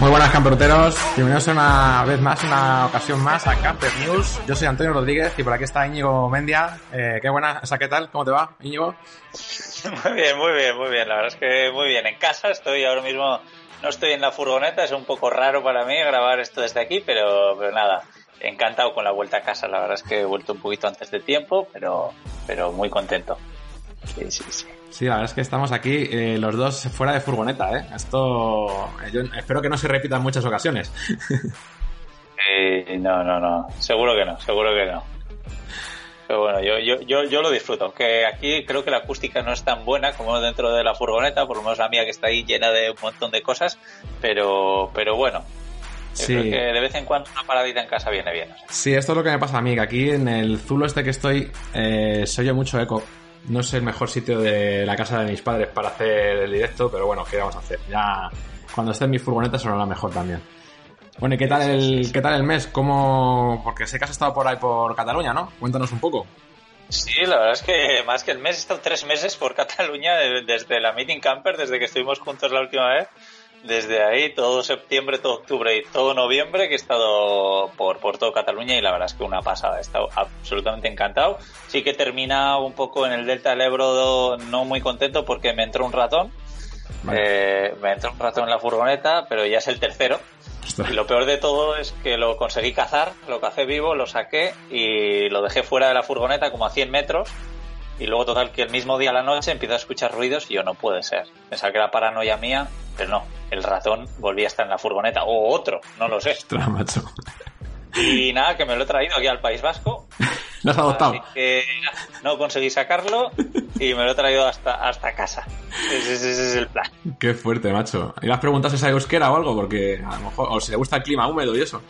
Muy buenas camperoteros, bienvenidos una vez más, una ocasión más a Camper News. Yo soy Antonio Rodríguez y por aquí está Íñigo Mendia. Eh, qué buena, o ¿qué tal? ¿Cómo te va, Íñigo? Muy bien, muy bien, muy bien. La verdad es que muy bien. En casa estoy ahora mismo, no estoy en la furgoneta, es un poco raro para mí grabar esto desde aquí, pero, pero nada, encantado con la vuelta a casa. La verdad es que he vuelto un poquito antes de tiempo, pero, pero muy contento. Sí, sí, sí. Sí, la verdad es que estamos aquí eh, los dos fuera de furgoneta, ¿eh? Esto eh, yo espero que no se repita en muchas ocasiones. Eh, no, no, no. Seguro que no, seguro que no. Pero bueno, yo, yo, yo, yo lo disfruto. Que aquí creo que la acústica no es tan buena como dentro de la furgoneta, por lo menos la mía que está ahí llena de un montón de cosas. Pero, pero bueno, yo Sí. creo que de vez en cuando una paradita en casa viene bien. o sea. Sí, esto es lo que me pasa a mí, que aquí en el zulo este que estoy eh, se oye mucho eco. No es el mejor sitio de la casa de mis padres para hacer el directo, pero bueno, ¿qué vamos a hacer? Ya cuando esté en mi furgoneta sonará mejor también. Bueno, ¿y qué tal el, qué tal el mes? ¿Cómo...? Porque sé que has estado por ahí por Cataluña, ¿no? Cuéntanos un poco. Sí, la verdad es que más que el mes, he estado tres meses por Cataluña de- desde la Meeting Camper, desde que estuvimos juntos la última vez. Desde ahí, todo septiembre, todo octubre y todo noviembre, que he estado por, por todo Cataluña y la verdad es que una pasada. He estado absolutamente encantado. Sí que he terminado un poco en el Delta del Ebro no muy contento porque me entró un ratón. Vale. Eh, me entró un ratón en la furgoneta, pero ya es el tercero. Y lo peor de todo es que lo conseguí cazar, lo cacé vivo, lo saqué y lo dejé fuera de la furgoneta como a 100 metros. Y luego, total, que el mismo día a la noche empiezo a escuchar ruidos y yo no puede ser. Pensaba que era paranoia mía, pero no. El ratón volvía a estar en la furgoneta. O otro, no lo sé. Ostras, macho. Y nada, que me lo he traído aquí al País Vasco. ¿Lo has adoptado? Así que no conseguí sacarlo y me lo he traído hasta, hasta casa. Ese, ese- ese es el plan. Qué fuerte, macho. ¿Y le has preguntado si sabe euskera o algo? Porque a lo mejor... O si le gusta el clima húmedo y eso.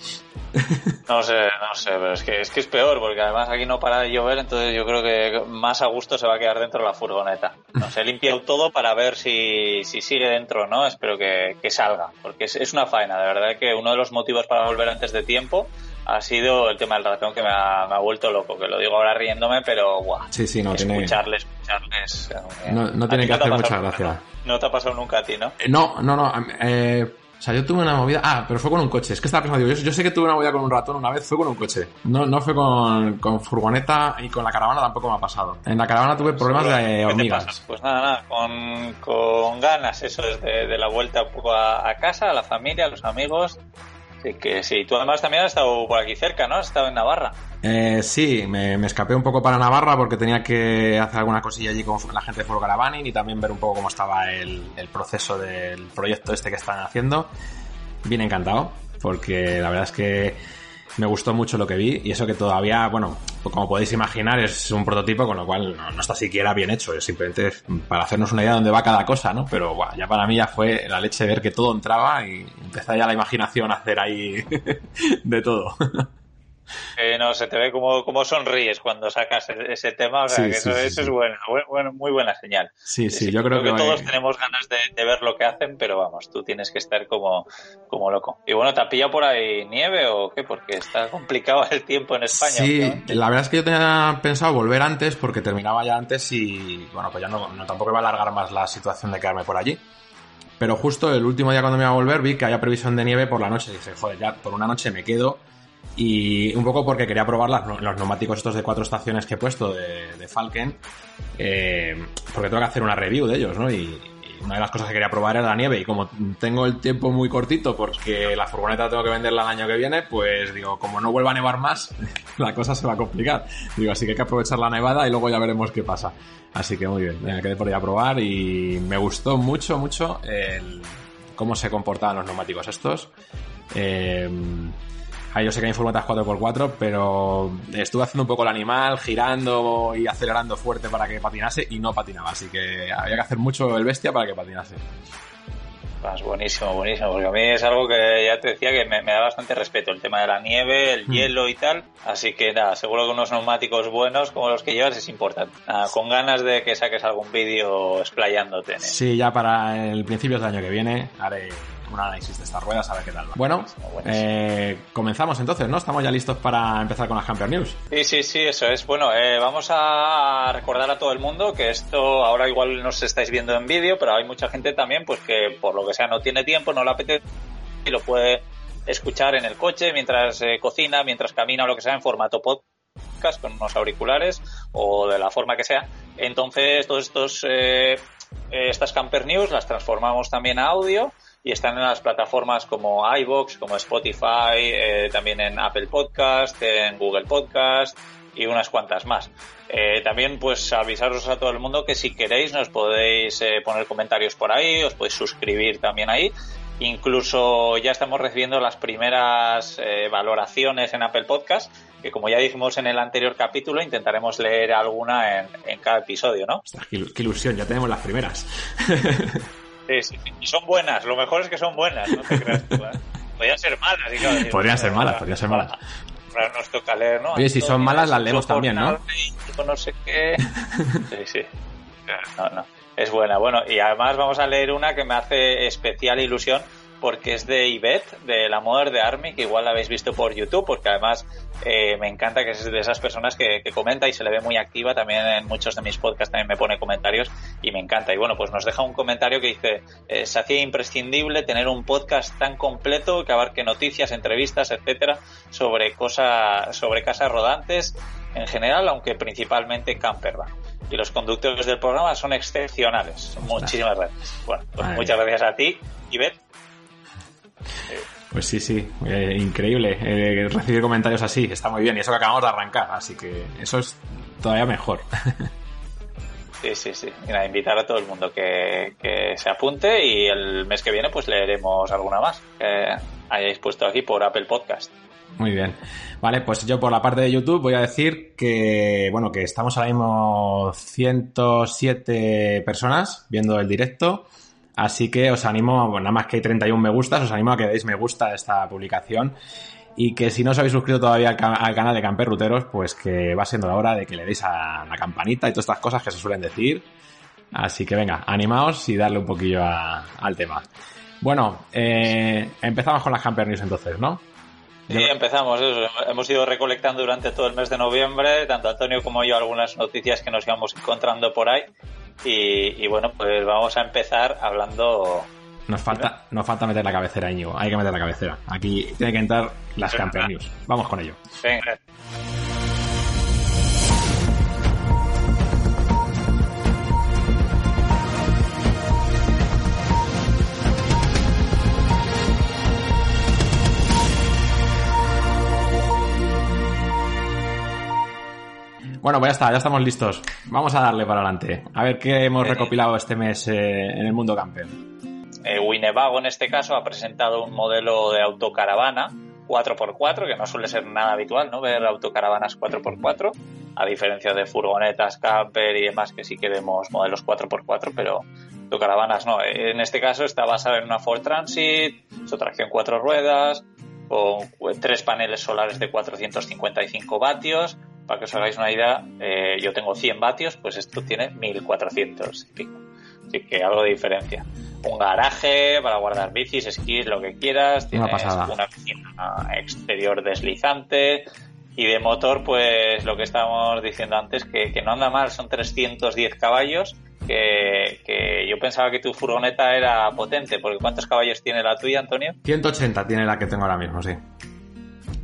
No sé, no sé, pero es que, es que es peor, porque además aquí no para de llover, entonces yo creo que más a gusto se va a quedar dentro de la furgoneta. No sé, he limpiado todo para ver si, si sigue dentro o no, espero que, que salga, porque es, es una faena, de verdad que uno de los motivos para volver antes de tiempo ha sido el tema del ratón que me ha, me ha vuelto loco, que lo digo ahora riéndome, pero guau. Sí, sí, no tiene... escucharle, escucharles. eh, No- no tiene ti que hacer mucha nunca, gracia. ¿no? No te ha pasado nunca a ti, ¿no? Eh, No, no, no. eh, o sea, yo tuve una movida. Ah, pero fue con un coche. Es que estaba pensando, digo, yo, yo sé que tuve una movida con un ratón una vez, fue con un coche. No, no fue con, con furgoneta y con la caravana tampoco me ha pasado. En la caravana tuve problemas de ¿Qué te hormigas. Pues nada, nada, con, con ganas, eso desde de la vuelta un poco a, a casa, a la familia, a los amigos. Así que sí, tú además también has estado por aquí cerca, ¿no? Has estado en Navarra. Eh, sí, me, me escapé un poco para Navarra porque tenía que hacer alguna cosilla allí con la gente de Foro y también ver un poco cómo estaba el, el proceso del proyecto este que están haciendo. Bien encantado, porque la verdad es que me gustó mucho lo que vi y eso que todavía, bueno, como podéis imaginar es un prototipo con lo cual no, está siquiera bien hecho, es simplemente para hacernos una idea de dónde va cada cosa, ¿no? Pero buah, ya para mí ya fue la leche ver que todo entraba y empezar ya la imaginación a hacer ahí de todo. Eh, no, se te ve como, como sonríes cuando sacas e- ese tema, o sea, Sí, que sí, eso, sí, eso sí. es bueno, buen- bueno, muy buena señal. Sí, sí, yo creo que, todos tenemos ganas de, de ver lo que hacen, pero vamos, tú tienes que estar como, como loco. Y bueno, ¿te ha pillado por ahí nieve o qué? Porque está complicado el tiempo en España. Sí, la verdad es que yo tenía pensado volver antes porque terminaba ya antes y bueno, pues ya no, no tampoco iba a alargar más la situación de quedarme por allí. Pero justo el último día cuando me iba a volver vi que había previsión de nieve por la noche. Y dije, joder, ya por una noche me quedo. Y un poco porque quería probar las- los neumáticos estos de cuatro estaciones que he puesto de, de Falken. eh, porque tengo que hacer una review de ellos, ¿no? Y, una de las cosas que quería probar era la nieve. Y como tengo el tiempo muy cortito porque la furgoneta tengo que venderla el año que viene, pues digo, como no vuelva a nevar más, la cosa se va a complicar. Digo, así que hay que aprovechar la nevada y luego ya veremos qué pasa. Así que muy bien, me quedé por ahí a probar y me gustó mucho, mucho el, cómo se comportaban los neumáticos estos. Eh, ahí yo sé que hay furgonetas 4x4, pero estuve haciendo un poco el animal, girando y acelerando fuerte para que patinase y no patinaba. Así que había que hacer mucho el bestia para que patinase. Pues buenísimo, buenísimo, porque a mí es algo que ya te decía que me, me da bastante respeto, el tema de la nieve, el Mm. hielo y tal, así que nada, seguro que unos neumáticos buenos como los que llevas es importante. Nada, con ganas de que saques algún vídeo explayándote. Sí, ya para el principio del año que viene haré un análisis de estas ruedas, a ver qué tal va. Bueno, eh, comenzamos entonces, ¿no? Estamos ya listos para empezar con las Camper News. Sí, sí, sí, eso es. Bueno, eh, vamos a recordar a todo el mundo que esto ahora igual no os estáis viendo en vídeo, pero hay mucha gente también pues que por lo que sea no tiene tiempo, no le apetece y lo puede escuchar en el coche mientras eh, cocina, mientras camina o lo que sea en formato podcast con unos auriculares o de la forma que sea. Entonces, todos estos eh, estas Camper News las transformamos también a audio y están en las plataformas como iBox, como Spotify, eh, también en Apple Podcast, en Google Podcast y unas cuantas más. Eh, también pues avisaros a todo el mundo que si queréis nos podéis eh, poner comentarios por ahí, os podéis suscribir también ahí. Incluso ya estamos recibiendo las primeras valoraciones en Apple Podcast, que como ya dijimos en el anterior capítulo, intentaremos leer alguna en, cada episodio, ¿no? qué, ilusión, ya tenemos las primeras. Sí, sí, y son buenas, lo mejor es que son buenas, no te creas tú, ¿eh? Podrían ser malas, Podrían ser malas, podrían ser malas. Ahora nos toca leer, ¿no? Oye, si son malas las leemos también, ¿no? No sé qué. Sí, sí. No, no. Es buena. Bueno, y además vamos a leer una que me hace especial ilusión porque es de Ivette, de la Mother de Army, que igual la habéis visto por YouTube, porque además eh, me encanta que es de esas personas que, comenta y se le ve muy activa. También en muchos de mis podcasts también me pone comentarios y me encanta. Y bueno, pues nos deja un comentario que dice, eh, se hacía imprescindible tener un podcast tan completo que abarque noticias, entrevistas, etcétera, sobre cosas, sobre casas rodantes en general, aunque principalmente campervan y los conductores del programa son excepcionales. Muchísimas gracias. Bueno, pues muchas gracias a ti, Ivette, pues sí, sí, eh, increíble eh, recibir comentarios así, está muy bien y eso que acabamos de arrancar, así que eso es todavía mejor. Sí, sí, sí. Mira, invitar a todo el mundo que, se apunte y el mes que viene pues leeremos alguna más que hayáis puesto aquí por Apple Podcast. Muy bien. Vale, pues yo por la parte de YouTube voy a decir que, bueno, que estamos ahora mismo 107 personas viendo el directo Así que os animo, nada más que hay 31 me gustas, os animo a que deis me gusta a esta publicación. Y que si no os habéis suscrito todavía al, canal de Camper Ruteros, pues que va siendo la hora de que le deis a la campanita y todas estas cosas que se suelen decir. Así que venga, animaos y darle un poquillo al tema. Bueno, eh, empezamos con las Camper News entonces, ¿no? Sí, empezamos. Hemos ido recolectando durante todo el mes de noviembre, tanto Antonio como yo, algunas noticias que nos íbamos encontrando por ahí. Y, bueno, pues vamos a empezar hablando. Nos falta, nos falta meter la cabecera, Íñigo. Hay que meter la cabecera. Aquí tiene que entrar las Campeón News. Vamos con ello. Venga. Bueno, pues ya está, ya estamos listos. Vamos a darle para adelante. A ver qué hemos recopilado este mes eh, en el mundo camper. Eh, Winnebago, en este caso, ha presentado un modelo de autocaravana 4x4, que no suele ser nada habitual, ¿no? Ver autocaravanas 4x4, a diferencia de furgonetas, camper y demás, que sí que vemos modelos 4x4, pero autocaravanas no. En este caso está basada en una Ford Transit, su tracción cuatro ruedas, con tres paneles solares de 455 vatios, para que os hagáis una idea, eh, yo tengo 100 vatios, pues esto tiene 1400 y pico. Así que algo de diferencia. Un garaje para guardar bicis, esquís, lo que quieras. Tienes una, piscina exterior deslizante. Y de motor, pues lo que estábamos diciendo antes, que, no anda mal, son 310 caballos. Que, que, yo pensaba que tu furgoneta era potente, porque ¿cuántos caballos tiene la tuya, Antonio? 180 tiene la que tengo ahora mismo, sí.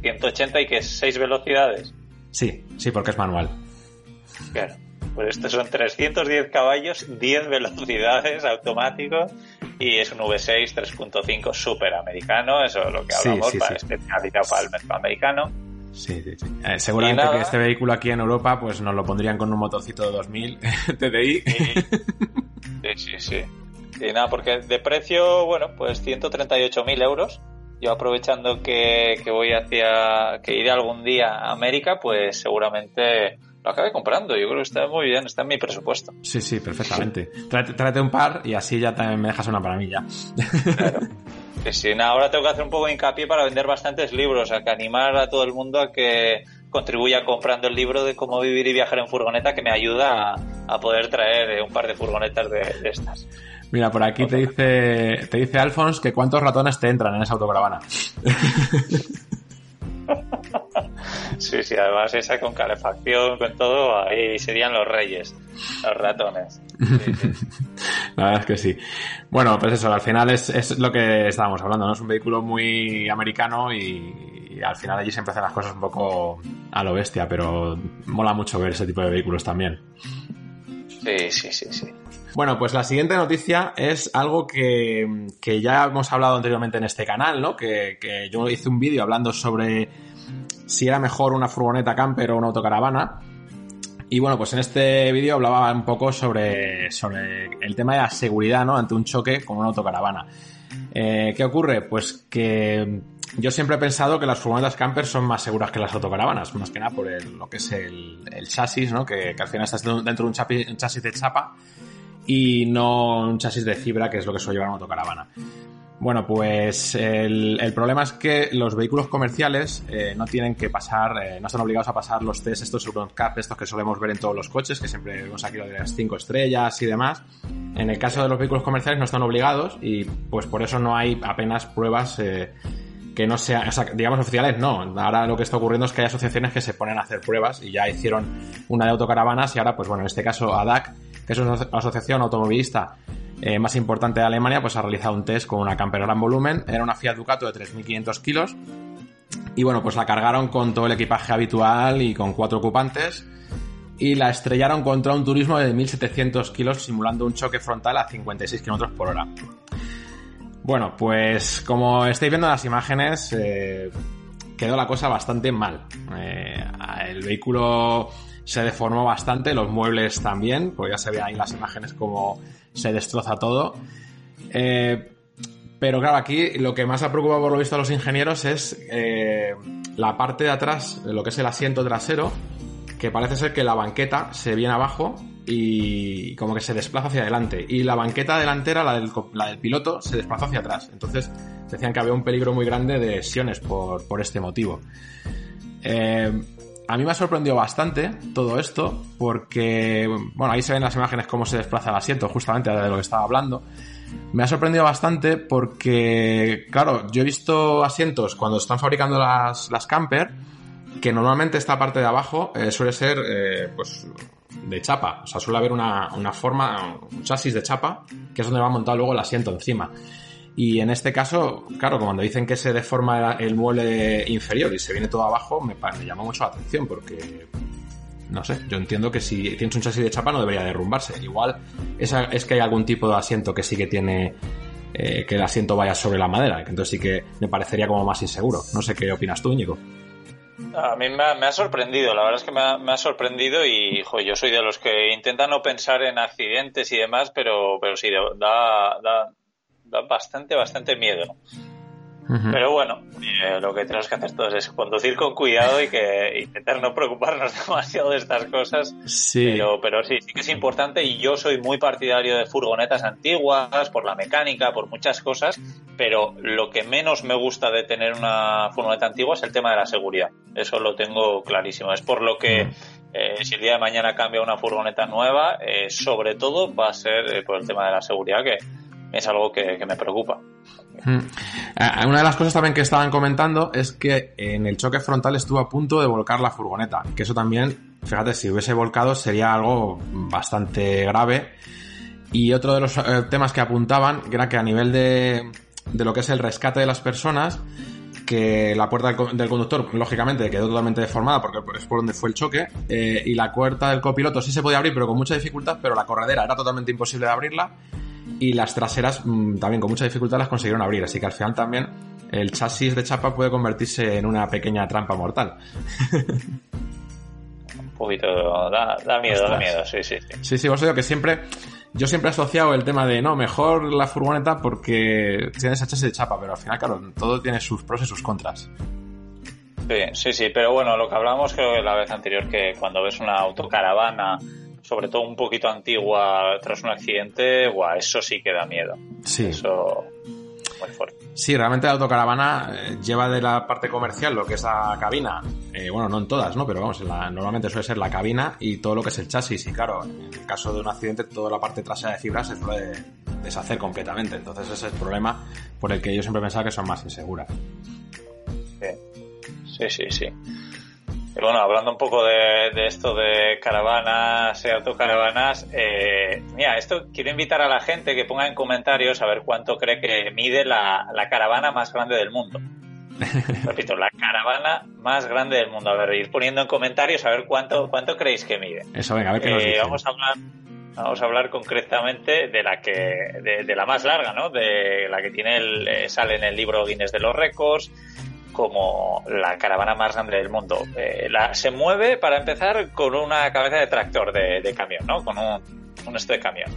180 y que es 6 velocidades. Sí, sí, porque es manual. Claro. Pues estos son 310 caballos, 10 velocidades automáticos y es un V6 3.5 super americano, eso es lo que hablamos, para, especializado para el mercado americano. Sí, sí, sí. Eh, seguramente que este vehículo aquí en Europa pues nos lo pondrían con un motorcito de 2000 TDI. Sí, sí, sí. Y nada, porque de precio, bueno, pues 138.000 euros yo aprovechando que, voy hacia, que iré algún día a América, pues seguramente lo acabe comprando. Yo creo que está muy bien, está en mi presupuesto. Sí, sí, perfectamente. Tráete, un par y así ya también me dejas una para mí ya. Claro. Sí, ahora tengo que hacer un poco de hincapié para vender bastantes libros, a que animar a todo el mundo a que contribuya comprando el libro de cómo vivir y viajar en furgoneta que me ayuda a, poder traer eh, un par de furgonetas de, estas. Mira, por aquí te dice, te dice Alphonse que cuántos ratones te entran en esa autocaravana. Sí, sí, además esa con calefacción, con todo, ahí serían los reyes, los ratones. La verdad es que sí. Bueno, pues eso, al final es, es, lo que estábamos hablando, ¿no? Es un vehículo muy americano y, y, al final allí siempre hacen las cosas un poco a lo bestia, pero mola mucho ver ese tipo de vehículos también. Sí, sí, sí, sí. Bueno, pues la siguiente noticia es algo que, que ya hemos hablado anteriormente en este canal, ¿no? Que, que yo hice un vídeo hablando sobre si era mejor una furgoneta camper o una autocaravana. Y bueno, pues en este vídeo hablaba un poco sobre, sobre el tema de la seguridad, ¿no? Ante un choque con una autocaravana. Eh, ¿Qué ocurre? Pues que yo siempre he pensado que las furgonetas camper son más seguras que las autocaravanas, más que nada por lo que es el, el chasis, ¿no? Que, que, al final estás dentro de un chasis de chapa y no un chasis de fibra, que es lo que suele llevar una autocaravana. Bueno, pues el, problema es que los vehículos comerciales eh, no tienen que pasar, eh, no están obligados a pasar los test estos Euroncap, estos que solemos ver en todos los coches, que siempre vemos aquí lo de las 5 estrellas y demás. En el caso de los vehículos comerciales no están obligados y pues por eso no hay apenas pruebas eh, que no sean, o sea, digamos oficiales, no. Ahora lo que está ocurriendo es que hay asociaciones que se ponen a hacer pruebas y ya hicieron una de autocaravanas y ahora, pues bueno, en este caso ADAC, que es una asociación automovilista eh, más importante de Alemania, pues ha realizado un test con una camper gran volumen. Era una Fiat Ducato de 3.500 kilos. Y bueno, pues la cargaron con todo el equipaje habitual y con cuatro ocupantes. Y la estrellaron contra un turismo de 1.700 kilos, simulando un choque frontal a 56 km por hora. Bueno, pues como estáis viendo en las imágenes, eh, quedó la cosa bastante mal. Eh, el vehículo se deformó bastante, los muebles también, pues ya se ve ahí las imágenes como se destroza todo. Eh, pero claro, aquí lo que más ha preocupado por lo visto a los ingenieros es eh, la parte de atrás, lo que es el asiento trasero, que parece ser que la banqueta se viene abajo y como que se desplaza hacia adelante. Y la banqueta delantera, la del, la del piloto, se desplaza hacia atrás. Entonces decían que había un peligro muy grande de lesiones por, por este motivo. Eh, a mí me ha sorprendido bastante todo esto, porque, bueno, ahí se ven las imágenes cómo se desplaza el asiento, justamente de lo que estaba hablando. Me ha sorprendido bastante porque, claro, yo he visto asientos cuando están fabricando las, las camper, que normalmente esta parte de abajo eh, suele ser, eh, pues, de chapa. O sea, suele haber una, una forma, un chasis de chapa, que es donde va montado luego el asiento encima. Y en este caso, claro, cuando dicen que se deforma el mueble inferior y se viene todo abajo, me, llama mucho la atención porque, no sé, yo entiendo que si tienes un chasis de chapa no debería derrumbarse. Igual es, es que hay algún tipo de asiento que sí que tiene eh, que el asiento vaya sobre la madera, entonces sí que me parecería como más inseguro. No sé qué opinas tú, Íñigo. A mí me ha, sorprendido, la verdad es que me ha, sorprendido y jo, yo soy de los que intentan no pensar en accidentes y demás, pero, pero sí, da, da bastante, bastante miedo. Uh -huh. Pero bueno, eh, lo que tenemos que hacer todos es conducir con cuidado y que intentar no preocuparnos demasiado de estas cosas. Sí. Pero, pero sí, sí que es importante y yo soy muy partidario de furgonetas antiguas, por la mecánica, por muchas cosas, pero lo que menos me gusta de tener una furgoneta antigua es el tema de la seguridad. Eso lo tengo clarísimo. Es por lo que... Eh, si el día de mañana cambia una furgoneta nueva, eh, sobre todo va a ser eh, por el tema de la seguridad, que es algo que, que me preocupa. Hmm. Una de las cosas también que estaban comentando es que en el choque frontal estuvo a punto de volcar la furgoneta, que eso también, fíjate, si hubiese volcado sería algo bastante grave. Y otro de los eh, temas que apuntaban era que a nivel de, de lo que es el rescate de las personas, que la puerta del, conductor, lógicamente, quedó totalmente deformada porque es por donde fue el choque, eh, y la puerta del copiloto sí se podía abrir, pero con mucha dificultad, pero la corredera era totalmente imposible de abrirla, y las traseras mmm, también con mucha dificultad las consiguieron abrir, así que al final también el chasis de chapa puede convertirse en una pequeña trampa mortal. Un poquito, da, da miedo, Ostras. da miedo, sí, sí, sí. Sí, sí, os digo que siempre, yo siempre he asociado el tema de, no, mejor la furgoneta porque tiene ese chasis de chapa, pero al final, claro, todo tiene sus pros y sus contras. Sí, sí, sí, pero bueno, lo que hablábamos creo que la vez anterior, que cuando ves una autocaravana sobre todo un poquito antigua tras un accidente, guau, eso sí que da miedo. Sí. Eso... muy fuerte. Sí, realmente la autocaravana eh, lleva de la parte comercial lo que es la cabina, eh, bueno, no en todas, ¿no? Pero vamos, normalmente suele ser la cabina y todo lo que es el chasis. Y claro, en el caso de un accidente, toda la parte trasera de fibra se suele deshacer completamente. Entonces ese es el problema por el que yo siempre pensaba que son más inseguras. Sí, sí, sí. Y bueno, hablando un poco de, esto de caravanas y autocaravanas, eh, mira, esto quiero invitar a la gente que ponga en comentarios a ver cuánto cree que mide la, caravana más grande del mundo. Repito, la caravana más grande del mundo. A ver, ir poniendo en comentarios a ver cuánto, cuánto creéis que mide. Eso, venga, a ver qué nos eh, Vamos a hablar vamos a hablar concretamente de la que de, la más larga no de la que tiene el, eh, sale en el libro Guinness de los récords como la caravana más grande del mundo. Eh, la, se mueve, para empezar, con una cabeza de tractor de, camión, ¿no? Con un, un esto de camión.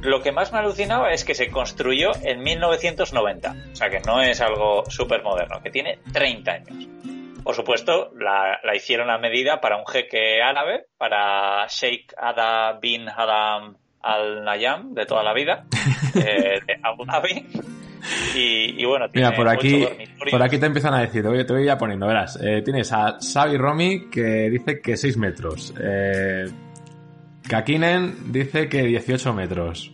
Lo que más me alucinaba es que se construyó en 1990, o sea que no es algo súper moderno, que tiene 30 años. Por supuesto, la, hicieron a medida para un jeque árabe, para Sheikh Adam bin Adam al Nayam de toda la vida, eh, de Abu Dhabi. Y, bueno, Mira, por aquí, por aquí te empiezan a decir, te voy, a poniendo, verás. Eh, tienes a Xavi Romy que dice que 6 metros. Eh, Kakinen dice que 18 metros.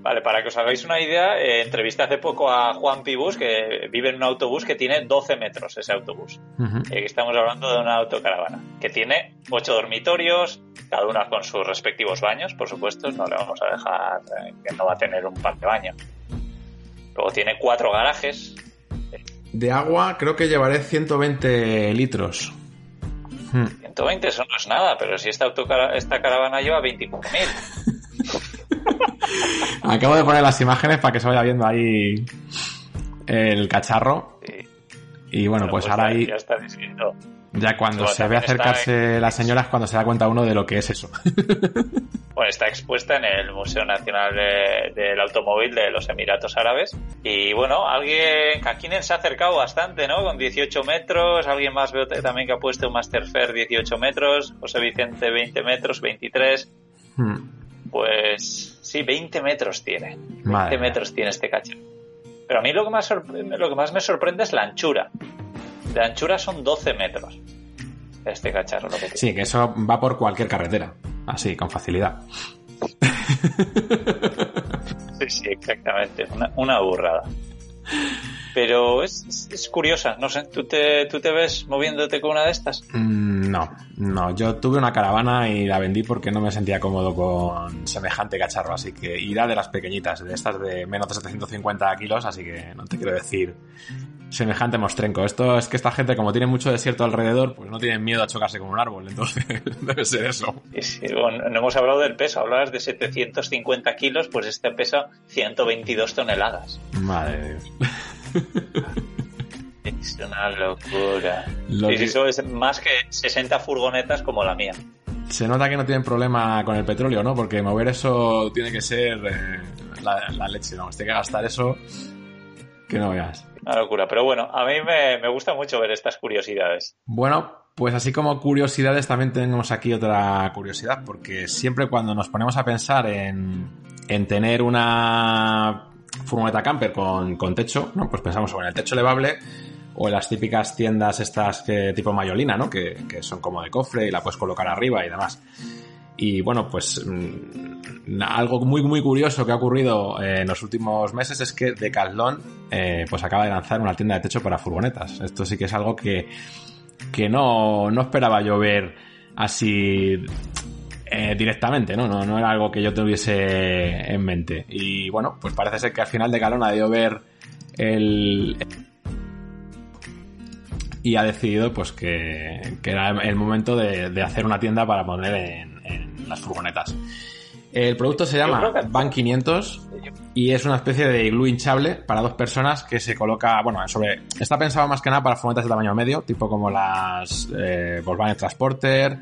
Vale, para que os hagáis una idea, eh, entrevisté hace poco a Juan Pibus, que vive en un autobús que tiene 12 metros ese autobús. Eh, estamos hablando de una autocaravana, que tiene 8 dormitorios, cada una con sus respectivos baños, por supuesto, no le vamos a dejar que no va a tener un par de baños. Luego tiene cuatro garajes. De agua creo que llevaré 120 litros. 120, hmm. eso no es nada, pero si esta, esta caravana lleva 24.000. Acabo de poner las imágenes para que se vaya viendo ahí el cacharro. Y bueno, pues, pues, ahora ahí... Ya está diciendo. Ya cuando se ve acercarse las señoras, cuando se da cuenta uno de lo que es eso. Bueno, está expuesta en el Museo Nacional del Automóvil de los Emiratos Árabes. Y bueno, alguien, Kakinen se ha acercado bastante, ¿no? Con 18 metros, alguien más veo también que ha puesto un Masterfair 18 metros, José Vicente 20 metros, 23. Hmm. Pues sí, 20 metros tiene. 20 metros tiene este cacharro. Pero a mí lo que, más lo que más me sorprende es la anchura. De anchura son 12 metros este cacharro. Lo que sí, que eso va por cualquier carretera, así, con facilidad. Sí, sí, exactamente. Una, una burrada. Pero es, es, curiosa, no sé, ¿tú te, ¿tú te ves moviéndote con una de estas? Mm, no, no, yo tuve una caravana y la vendí porque no me sentía cómodo con semejante cacharro, así que irá de las pequeñitas, de estas de menos de 750 kilos, así que no te quiero decir semejante mostrenco. Esto es que esta gente, como tiene mucho desierto alrededor, pues no tienen miedo a chocarse con un árbol, entonces debe ser eso. no hemos hablado del peso, hablabas de 750 kilos, pues este pesa 122 toneladas. Madre de Dios. Es una locura. eso es más que 60 furgonetas como la mía. Se nota que no tienen problema con el petróleo, ¿no? Porque mover eso tiene que ser eh, la, leche, ¿no? Tiene que gastar eso que no veas. Una locura. Pero bueno, a mí me, gusta mucho ver estas curiosidades. Bueno, pues así como curiosidades, también tenemos aquí otra curiosidad, porque siempre cuando nos ponemos a pensar en, en tener una furgoneta camper con, con techo, ¿no? Pues pensamos en el techo elevable o en las típicas tiendas estas que tipo mayolina, ¿no? Que, son como de cofre y la puedes colocar arriba y demás. Y bueno, pues mm, algo muy muy curioso que ha ocurrido en los últimos meses es que Decathlon eh, pues acaba de lanzar una tienda de techo para furgonetas. Esto sí que es algo que, que no, no esperaba yo ver así eh, directamente, ¿no? ¿no? No era algo que yo tuviese en mente. Y bueno, pues parece ser que al final de Calón ha debido ver el... Y ha decidido pues que, era el momento de, hacer una tienda para poner en, las furgonetas. El producto se llama Van 500 y es una especie de iglú hinchable para dos personas que se coloca, bueno, sobre, está pensado más que nada para furgonetas de tamaño medio, tipo como las eh, Volkswagen Transporter,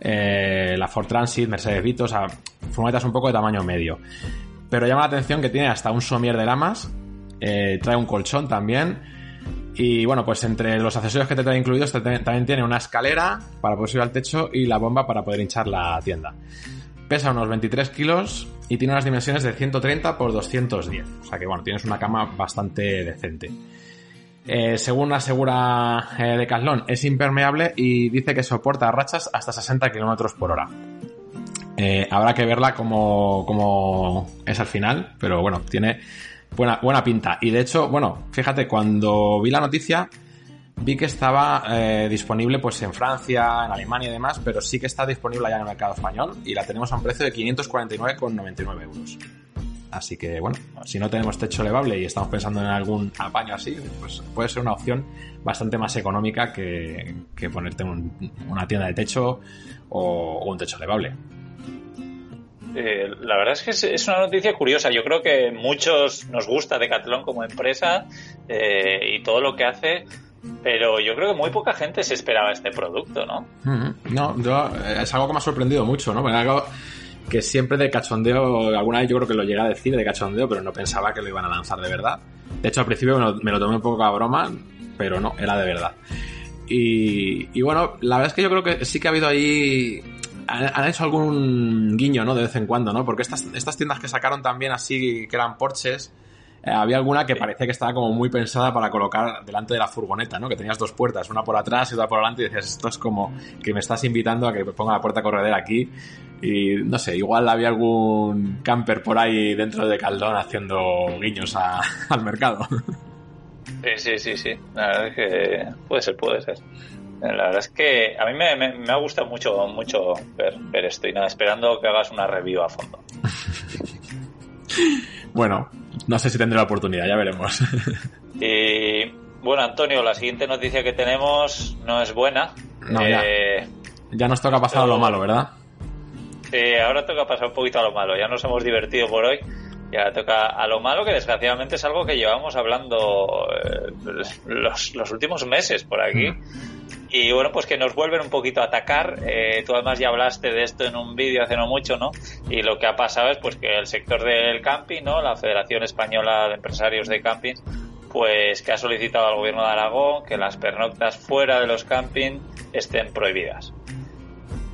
eh, la Ford Transit, Mercedes Vito, o sea, furgonetas un poco de tamaño medio. Pero llama la atención que tiene hasta un somier de lamas, eh, trae un colchón también. Y bueno, pues entre los accesorios que te trae incluidos también tiene una escalera para poder subir al techo y la bomba para poder hinchar la tienda. Pesa unos 23 kilos y tiene unas dimensiones de 130 por 210. O sea que bueno, tienes una cama bastante decente. Eh, según asegura eh, Decathlon, es impermeable y dice que soporta rachas hasta 60 kilómetros por hora. Eh, habrá que verla como, como es al final, pero bueno, tiene buena, buena pinta. Y de hecho, bueno, fíjate, cuando vi la noticia, vi que estaba eh, disponible pues en Francia, en Alemania y demás, pero sí que está disponible ya en el mercado español y la tenemos a un precio de 549,99 euros. Así que bueno, si no tenemos techo elevable y estamos pensando en algún apaño así, pues puede ser una opción bastante más económica que, que ponerte un, una tienda de techo o, o un techo elevable. Eh, la verdad es que es, una noticia curiosa. Yo creo que muchos nos gusta Decathlon como empresa eh, y todo lo que hace, pero yo creo que muy poca gente se esperaba este producto, ¿no? No, yo, eh, es algo que me ha sorprendido mucho, ¿no? Algo que siempre de cachondeo, alguna vez yo creo que lo llegué a decir de cachondeo, pero no pensaba que lo iban a lanzar de verdad. De hecho, al principio me lo, tomé un poco a broma, pero no, era de verdad. Y, bueno, la verdad es que yo creo que sí que ha habido ahí han hecho algún guiño, ¿no? De vez en cuando, ¿no? Porque estas, estas tiendas que sacaron también así, que eran Porsches, eh, había alguna que parecía que estaba como muy pensada para colocar delante de la furgoneta, ¿no? Que tenías dos puertas, una por atrás y otra por delante y decías, esto es como que me estás invitando a que ponga la puerta corredera aquí y no sé, igual había algún camper por ahí dentro de Caldón haciendo guiños a, al mercado. Sí, sí, sí, sí. La verdad es que puede ser, puede ser. La verdad es que a mí me, me, me ha gustado mucho, mucho ver, ver, esto y nada, esperando que hagas una review a fondo. bueno, no sé si tendré la oportunidad, ya veremos. y bueno, Antonio, la siguiente noticia que tenemos no es buena. No, ya. Eh, ya nos toca pasar pero, a lo malo, ¿verdad? Sí, ahora toca pasar un poquito a lo malo. Ya nos hemos divertido por hoy. Ya toca a lo malo, que desgraciadamente es algo que llevamos hablando eh, los, los, últimos meses por aquí. Mm. Y bueno, pues que nos vuelven un poquito a atacar. Eh, tú además ya hablaste de esto en un vídeo hace no mucho, ¿no? Y lo que ha pasado es pues que el sector del camping, ¿no? La Federación Española de Empresarios de Camping, pues que ha solicitado al gobierno de Aragón que las pernoctas fuera de los camping estén prohibidas.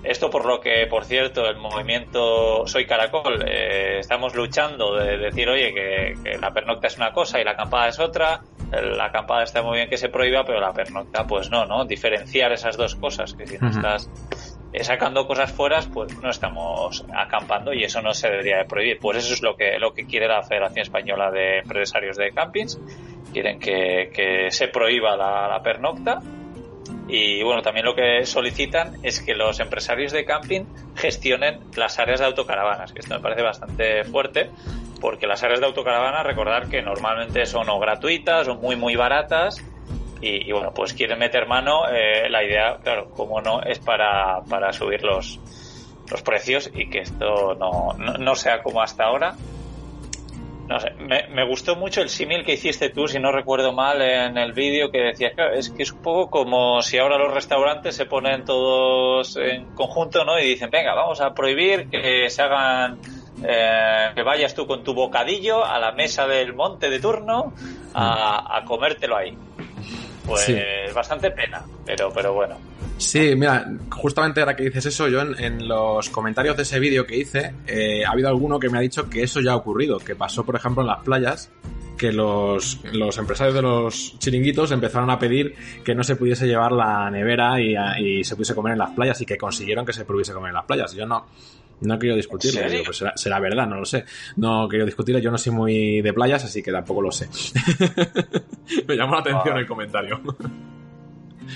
Esto por lo que, por cierto, el movimiento Soy Caracol eh, estamos luchando de decir, oye, que, que, la pernocta es una cosa y la acampada es otra. La acampada está muy bien que se prohíba, pero la pernocta, pues no, ¿no? Diferenciar esas dos cosas, que si no uh -huh. estás sacando cosas fuera, pues no estamos acampando y eso no se debería de prohibir. Pues eso es lo que, lo que quiere la Federación Española de Empresarios de Campings. Quieren que, que se prohíba la, la pernocta y bueno, también lo que solicitan es que los empresarios de camping gestionen las áreas de autocaravanas, que esto me parece bastante fuerte, porque las áreas de autocaravanas, recordar que normalmente son o gratuitas o muy, muy baratas. Y, y bueno, pues quieren meter mano. Eh, la idea, claro, como no, es para, para subir los, los precios y que esto no, no, no sea como hasta ahora, no sé, me, me, gustó mucho el símil que hiciste tú, si no recuerdo mal, en el vídeo que decías, claro, es que es un poco como si ahora los restaurantes se ponen todos en conjunto, ¿no? Y dicen, venga, vamos a prohibir que se hagan, eh, que vayas tú con tu bocadillo a la mesa del monte de turno a, a comértelo ahí. Pues sí. bastante pena, pero, pero bueno. Sí, mira, justamente ahora que dices eso, yo en, en los comentarios de ese vídeo que hice, eh, ha habido alguno que me ha dicho que eso ya ha ocurrido, que pasó, por ejemplo, en las playas, que los, los empresarios de los chiringuitos empezaron a pedir que no se pudiese llevar la nevera y, y se pudiese comer en las playas y que consiguieron que se pudiese comer en las playas. Yo no, no quiero discutirlo, digo, pues será, será, verdad, no lo sé. No quiero discutirlo, yo no soy muy de playas, así que tampoco lo sé. me llamó la atención ah. el comentario.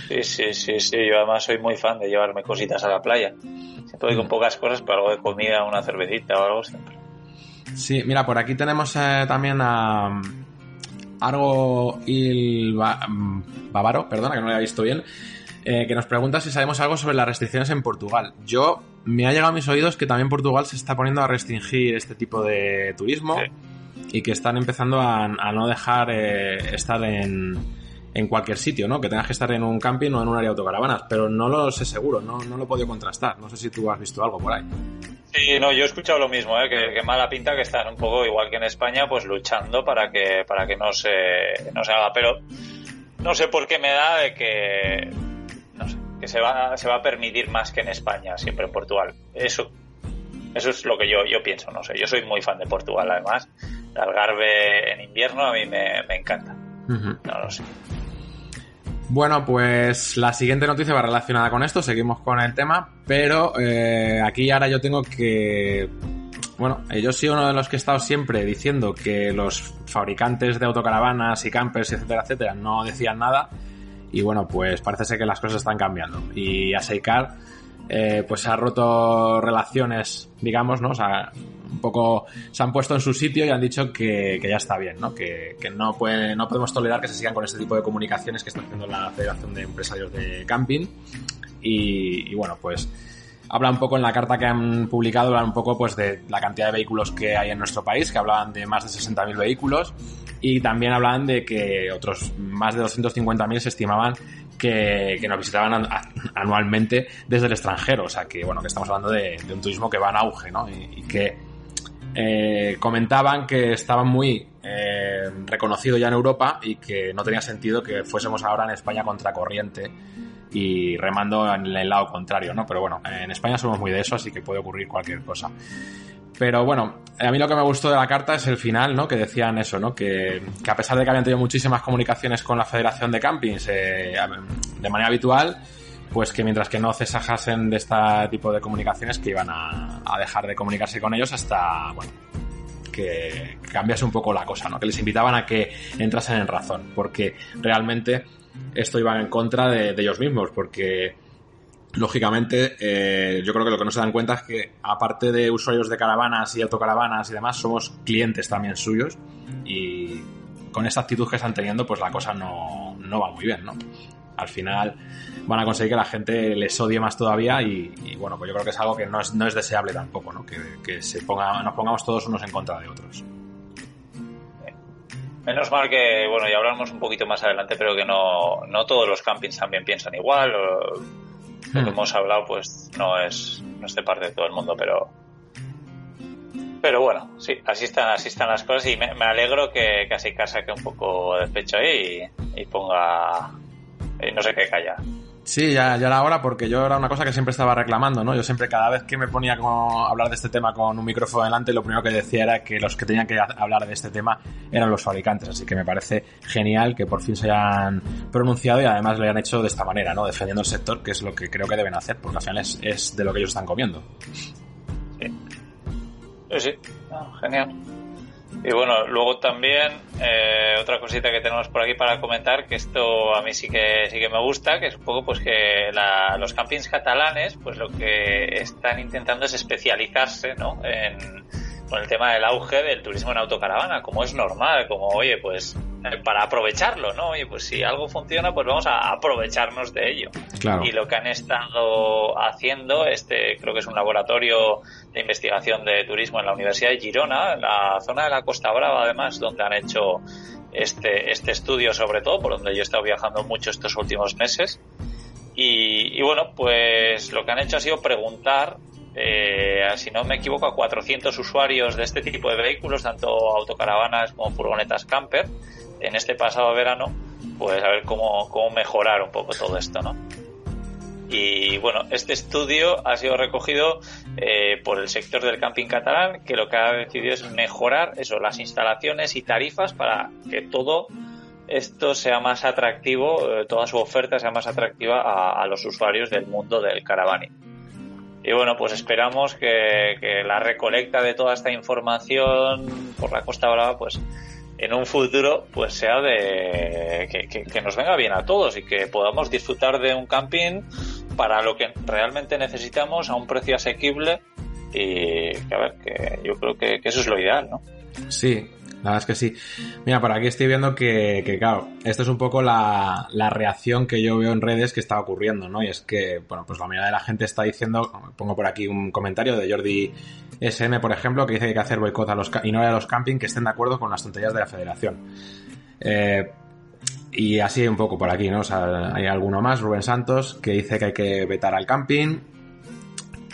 Sí, sí, sí, sí. Yo además soy muy fan de llevarme cositas a la playa. Siempre voy con pocas cosas, pero algo de comida, una cervecita o algo siempre. Sí, mira, por aquí tenemos eh, también a Argo Il Bávaro, perdona que no lo había visto bien, eh, que nos pregunta si sabemos algo sobre las restricciones en Portugal. Yo me ha llegado a mis oídos que también Portugal se está poniendo a restringir este tipo de turismo sí. y que están empezando a, a no dejar eh, estar en en cualquier sitio, ¿no? Que tengas que estar en un camping o en un área de autocaravanas, pero no lo sé seguro, no, no lo he podido contrastar. No sé si tú has visto algo por ahí. Sí, no, yo he escuchado lo mismo, ¿eh? que, que, mala pinta que están un poco igual que en España, pues luchando para que, para que no se, no se haga, pero no sé por qué me da de que, no sé, que se va, se va a permitir más que en España, siempre en Portugal. Eso Eso es lo que yo, yo pienso, no sé. Yo soy muy fan de Portugal, además. El Algarve en invierno a mí me, encanta. No lo sé. Bueno, pues la siguiente noticia va relacionada con esto, seguimos con el tema, pero eh, aquí ahora yo tengo que... Bueno, eh, yo soy uno de los que he estado siempre diciendo que los fabricantes de autocaravanas y campers, etcétera, etcétera, no decían nada. Y bueno, pues parece ser que las cosas están cambiando. Y Aseikar eh, pues ha roto relaciones, digamos, ¿no? O sea, un poco se han puesto en su sitio y han dicho que, ya está bien, ¿no? Que, no, puede, no podemos tolerar que se sigan con este tipo de comunicaciones que está haciendo la Federación de Empresarios de Camping. Y, bueno, pues habla un poco en la carta que han publicado, habla un poco pues de la cantidad de vehículos que hay en nuestro país, que hablaban de más de 60.000 vehículos y también hablaban de que otros más de 250.000 se estimaban que, nos visitaban anualmente desde el extranjero. O sea que, bueno, que estamos hablando de, un turismo que va en auge, ¿no? Y, que eh, comentaban que estaba muy eh, reconocido ya en Europa y que no tenía sentido que fuésemos ahora en España contracorriente y remando en el lado contrario, ¿no? Pero bueno, en España somos muy de eso, así que puede ocurrir cualquier cosa. Pero bueno, a mí lo que me gustó de la carta es el final, ¿no? Que decían eso, ¿no? Que, a pesar de que habían tenido muchísimas comunicaciones con la Federación de Campings eh, de manera habitual, pues que mientras que no cesajasen de este tipo de comunicaciones, que iban a, dejar de comunicarse con ellos hasta, bueno, que cambiase un poco la cosa, ¿no? Que les invitaban a que entrasen en razón, porque realmente esto iba en contra de ellos mismos, porque lógicamente, eh, yo creo que lo que no se dan cuenta es que, aparte de usuarios de caravanas y autocaravanas y demás, somos clientes también suyos. Y con esta actitud que están teniendo, pues la cosa no, va muy bien, ¿no? Al final van a conseguir que la gente les odie más todavía y, bueno, pues yo creo que es algo que no es, no es deseable tampoco, ¿no? Que, se ponga, nos pongamos todos unos en contra de otros. Menos mal que, bueno, ya hablamos un poquito más adelante, pero que no, no todos los campings también piensan igual. Lo que hmm. hemos hablado pues no es, no es de parte de todo el mundo, pero pero bueno, sí, así están, así están las cosas y me, alegro que casi saque un poco de pecho ahí y, ponga y no sé qué calla. Sí, ya, era hora porque yo era una cosa que siempre estaba reclamando, ¿no? Yo siempre cada vez que me ponía a hablar de este tema con un micrófono delante, lo primero que decía era que los que tenían que hablar de este tema eran los fabricantes, así que me parece genial que por fin se hayan pronunciado y además lo hayan hecho de esta manera, ¿no? Defendiendo el sector, que es lo que creo que deben hacer, porque al final es, de lo que ellos están comiendo. Sí. Sí, sí. genial. Y bueno, luego también eh, otra cosita que tenemos por aquí para comentar, que esto a mí sí que sí que me gusta, que es un poco pues que los campings catalanes, pues lo que están intentando es especializarse, ¿no? En, con el tema del auge del turismo en autocaravana, como es normal, como oye, pues para aprovecharlo, ¿no? Oye, pues si algo funciona, pues vamos a aprovecharnos de ello. Y lo que han estado haciendo, este creo que es un laboratorio de investigación de turismo en la Universidad de Girona, en la zona de la Costa Brava, además, donde han hecho este, este estudio sobre todo, por donde yo he estado viajando mucho estos últimos meses. Y, y bueno, pues lo que han hecho ha sido preguntar eh, si no me equivoco, a 400 usuarios de este tipo de vehículos, tanto autocaravanas como furgonetas camper, en este pasado verano, pues a ver cómo, cómo mejorar un poco todo esto, ¿no? Y bueno, este estudio ha sido recogido eh, por el sector del camping catalán, que lo que ha decidido es mejorar eso, las instalaciones y tarifas para que todo esto sea más atractivo, eh, toda su oferta sea más atractiva a, los usuarios del mundo del caravaning. Y bueno, pues esperamos que, la recolecta de toda esta información por la Costa Brava, pues en un futuro, pues sea de que, nos venga bien a todos y que podamos disfrutar de un camping para lo que realmente necesitamos a un precio asequible y que a ver, que yo creo que, que eso es lo ideal, ¿no? Sí, la verdad es que sí. Mira, por aquí estoy viendo que, que claro, esta es un poco la, la, reacción que yo veo en redes que está ocurriendo, ¿no? Y es que, bueno, pues la mayoría de la gente está diciendo, pongo por aquí un comentario de Jordi SM, por ejemplo, que dice que hay que hacer boicot a los, y no a los camping que estén de acuerdo con las tonterías de la federación. Eh, y así un poco por aquí, ¿no? O sea, hay alguno más, Rubén Santos, que dice que hay que vetar al camping.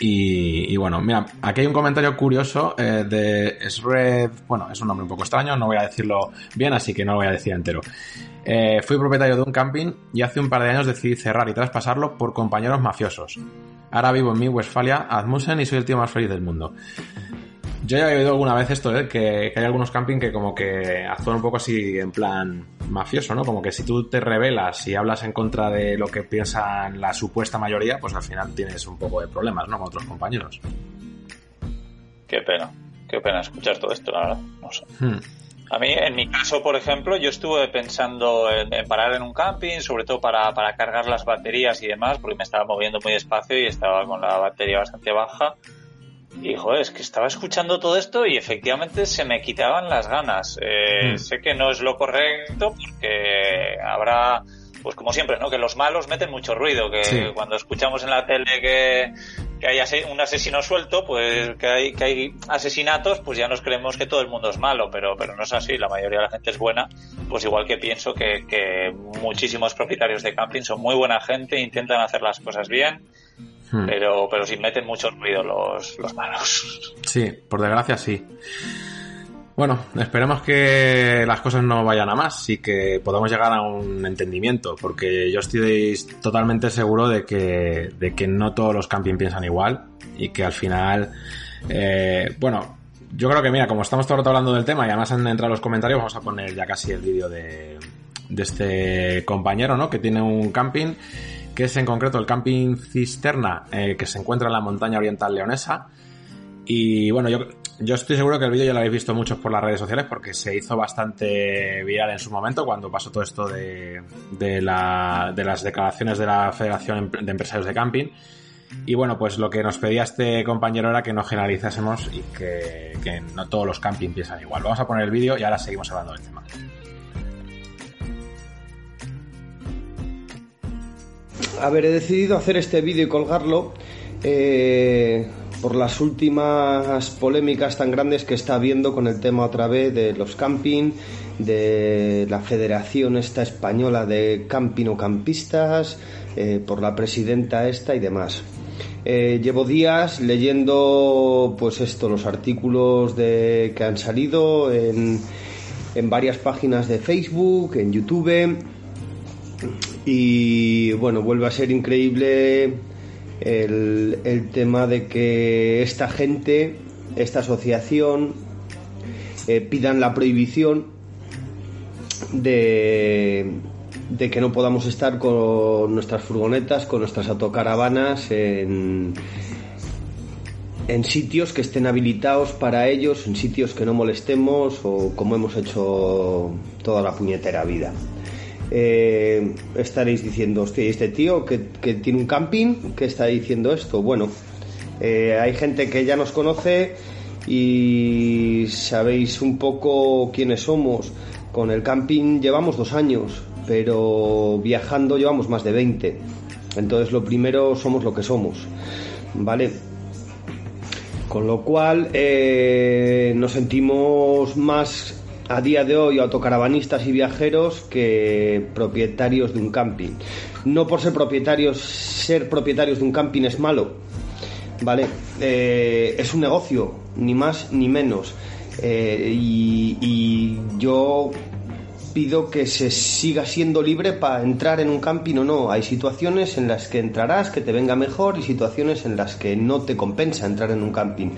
Y, bueno, mira, aquí hay un comentario curioso eh, de Sred, bueno, es un nombre un poco extraño, no voy a decirlo bien, así que no lo voy a decir entero. Eh, fui propietario de un camping y hace un par de años decidí cerrar y traspasarlo por compañeros mafiosos. Ahora vivo en mi Westfalia, Admusen y soy el tío más feliz del mundo. Yo ya he oído alguna vez esto, ¿eh? que, hay algunos camping que como que actúan un poco así en plan mafioso, ¿no? Como que si tú te rebelas y hablas en contra de lo que piensan la supuesta mayoría, pues al final tienes un poco de problemas, ¿no? Con otros compañeros. Qué pena, qué pena escuchar todo esto, la verdad. No sé. Hmm. A mí, en mi caso, por ejemplo, yo estuve pensando en, parar en un camping, sobre todo para, para, cargar las baterías y demás, porque me estaba moviendo muy despacio y estaba con la batería bastante baja. Y joder, es que estaba escuchando todo esto y efectivamente se me quitaban las ganas. Eh, mm. Sé que no es lo correcto porque habrá, pues como siempre, ¿no? Que los malos meten mucho ruido, que cuando escuchamos en la tele que, que hay un asesino suelto, pues que hay, que hay asesinatos, pues ya nos creemos que todo el mundo es malo, pero, pero no es así, la mayoría de la gente es buena, pues igual que pienso que, que muchísimos propietarios de camping son muy buena gente, intentan hacer las cosas bien Hmm. Pero, pero sí meten mucho ruido los, los malos. Sí, por desgracia sí. Bueno, esperemos que las cosas no vayan a más y que podamos llegar a un entendimiento, porque yo estoy totalmente seguro de que, de que no todos los camping piensan igual y que al final, eh, bueno, yo creo que mira, como estamos todo el rato hablando del tema y además han entrado los comentarios, vamos a poner ya casi el vídeo de, de este compañero, ¿no? Que tiene un camping que es en concreto el camping Cisterna, eh, que se encuentra en la montaña oriental leonesa. Y bueno, yo, yo estoy seguro que el vídeo ya lo habéis visto muchos por las redes sociales porque se hizo bastante viral en su momento cuando pasó todo esto de, de, la, de las declaraciones de la Federación de Empresarios de Camping. Y bueno, pues lo que nos pedía este compañero era que no generalizásemos y que, no todos los camping piensan igual. Vamos a poner el vídeo y ahora seguimos hablando del tema. haber decidido hacer este vídeo y colgarlo eh, por las últimas polémicas tan grandes que está habiendo con el tema otra vez de los camping, de la Federación esta española de camping o campistas, eh, por la presidenta esta y demás. Eh, llevo días leyendo pues esto, los artículos de, que han salido en, en varias páginas de Facebook, en YouTube y bueno, vuelve a ser increíble el, tema de que esta gente, esta asociación, eh, pidan la prohibición de, que no podamos estar con nuestras furgonetas, con nuestras autocaravanas en, en sitios que estén habilitados para ellos, en sitios que no molestemos o como hemos hecho toda la puñetera vida eh, estaréis diciendo, este tío que, tiene un camping, ¿qué está diciendo esto? Bueno, eh, hay gente que ya nos conoce y sabéis un poco quiénes somos. Con el camping llevamos dos años, pero viajando llevamos más de 20. Entonces lo primero somos lo que somos, ¿vale? Con lo cual eh, nos sentimos más a día de hoy autocaravanistas y viajeros que propietarios de un camping. No por ser propietarios, ser propietarios de un camping es malo, ¿vale? Eh, es un negocio, ni más ni menos. Eh, y yo pido que se siga siendo libre para entrar en un camping o no. Hay situaciones en las que entrarás que te venga mejor y situaciones en las que no te compensa entrar en un camping.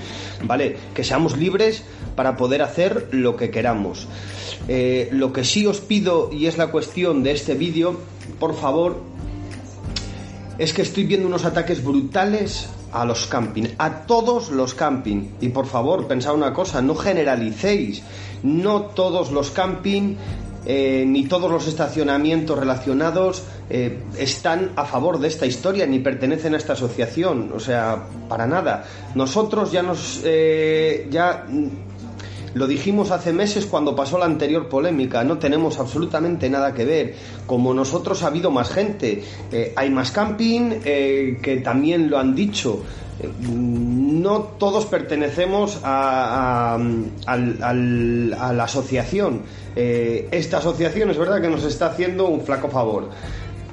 ¿Vale? Que seamos libres para poder hacer lo que queramos. Eh, lo que sí os pido, y es la cuestión de este vídeo, por favor, es que estoy viendo unos ataques brutales a los camping, a todos los camping. Y por favor, pensad una cosa, no generalicéis. No todos los camping eh, ni todos los estacionamientos relacionados eh, están a favor de esta historia ni pertenecen a esta asociación. O sea, para nada. Nosotros ya nos. Ya. Lo dijimos hace meses cuando pasó la anterior polémica, no tenemos absolutamente nada que ver. Como nosotros ha habido más gente, hay más camping que también lo han dicho no todos pertenecemos a, la asociación. Eh, esta asociación es verdad que nos está haciendo un flaco favor.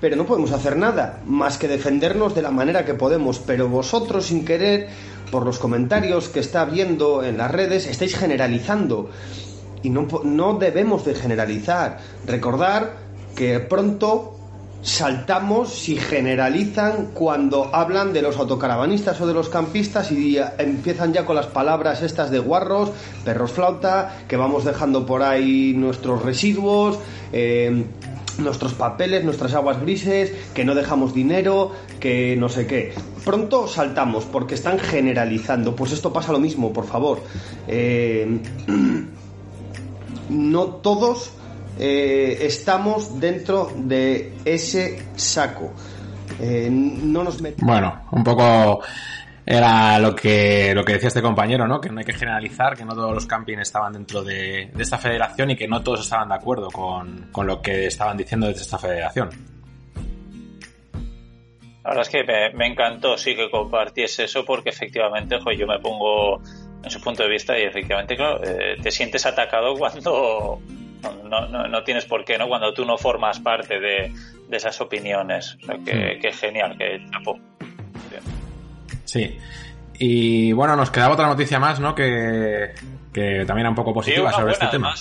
pero no podemos hacer nada más que defendernos de la manera que podemos. Pero vosotros, sin querer, por los comentarios que está viendo en las redes, estáis generalizando. Y no, no debemos de generalizar. Recordar que pronto saltamos y generalizan cuando hablan de los autocaravanistas o de los campistas y empiezan ya con las palabras estas de guarros, perros flauta, que vamos dejando por ahí nuestros residuos, eh, nuestros papeles, nuestras aguas grises, que no dejamos dinero, que no sé qué. Pronto saltamos porque están generalizando. Pues esto pasa lo mismo, por favor. Eh, no todos eh, estamos dentro de ese saco. Eh, no nos Bueno, un poco era lo que, lo que decía este compañero, ¿no? Que no hay que generalizar, que no todos los campings estaban dentro de, esta federación y que no todos estaban de acuerdo con, lo que estaban diciendo desde esta federación. La verdad es que me, encantó sí que compartiese eso porque efectivamente yo me pongo en su punto de vista y efectivamente claro, eh, te sientes atacado cuando no, no, no, tienes por qué, ¿no? Cuando tú no formas parte de, esas opiniones. O sea, que, mm. genial, que chapo. Sí. Y bueno, nos quedaba otra noticia más, ¿no? Que, que también era un poco positiva sobre este tema.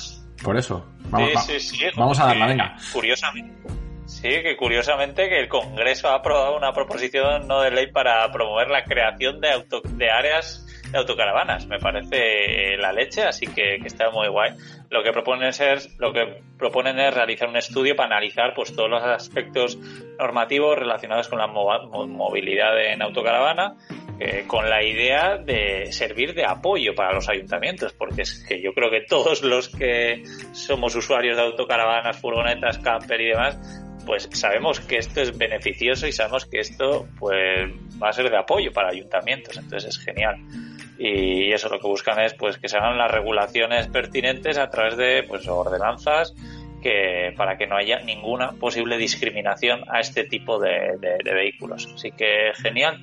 Por eso. Vamos, sí, sí, sí, vamos a darla, venga. Curiosamente. Sí, que curiosamente que el Congreso ha aprobado una proposición no de ley para promover la creación de, auto, de áreas de autocaravanas. Me parece la leche, así que, que está muy guay. Lo que proponen es lo que proponen es realizar un estudio para analizar pues todos los aspectos normativos relacionados con la movilidad en autocaravana eh, con la idea de servir de apoyo para los ayuntamientos, porque es que yo creo que todos los que somos usuarios de autocaravanas, furgonetas, camper y demás, pues sabemos que esto es beneficioso y sabemos que esto pues va a ser de apoyo para ayuntamientos, entonces es genial. Y eso lo que buscan es pues que se hagan las regulaciones pertinentes a través de pues ordenanzas que para que no haya ninguna posible discriminación a este tipo de, de vehículos. Así que genial,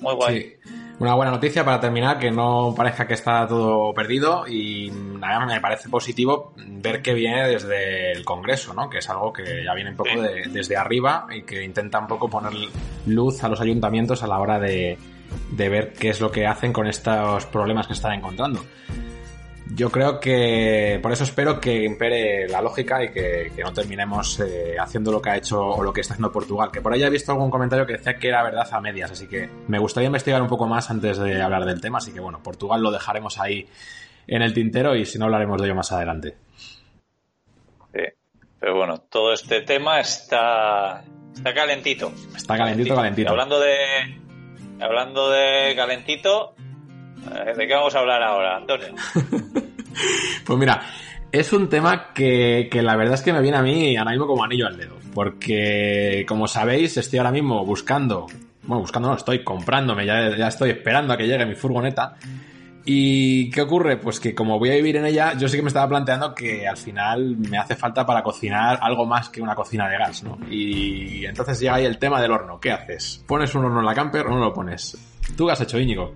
muy guay. Una buena noticia para terminar, que no parezca que está todo perdido y nada, me parece positivo ver que viene desde el Congreso, ¿no? Que es algo que ya viene un poco desde arriba y que intenta un poco poner luz a los ayuntamientos a la hora de, de ver qué es lo que hacen con estos problemas que están encontrando yo creo que por eso espero que impere la lógica y que, no terminemos eh, haciendo lo que ha hecho o lo que está haciendo Portugal. Que por ahí he visto algún comentario que decía que era verdad a medias, así que me gustaría investigar un poco más antes de hablar del tema. Así que bueno, Portugal lo dejaremos ahí en el tintero y si no hablaremos de ello más adelante. Sí, pero bueno, todo este tema está, está calentito. Está calentito, calentito. hablando de, hablando de calentito, ¿De qué vamos a hablar ahora, Antonio? pues mira, es un tema que, la verdad es que me viene a mí ahora mismo como anillo al dedo. Porque, como sabéis, estoy ahora mismo buscando. Bueno, buscando no, estoy comprándome, ya, ya estoy esperando a que llegue mi furgoneta. ¿Y qué ocurre? Pues que como voy a vivir en ella, yo sí que me estaba planteando que al final me hace falta para cocinar algo más que una cocina de gas, ¿no? Y entonces llega ahí el tema del horno. ¿Qué haces? ¿Pones un horno en la camper o no lo pones? ¿Tú qué has hecho, Íñigo?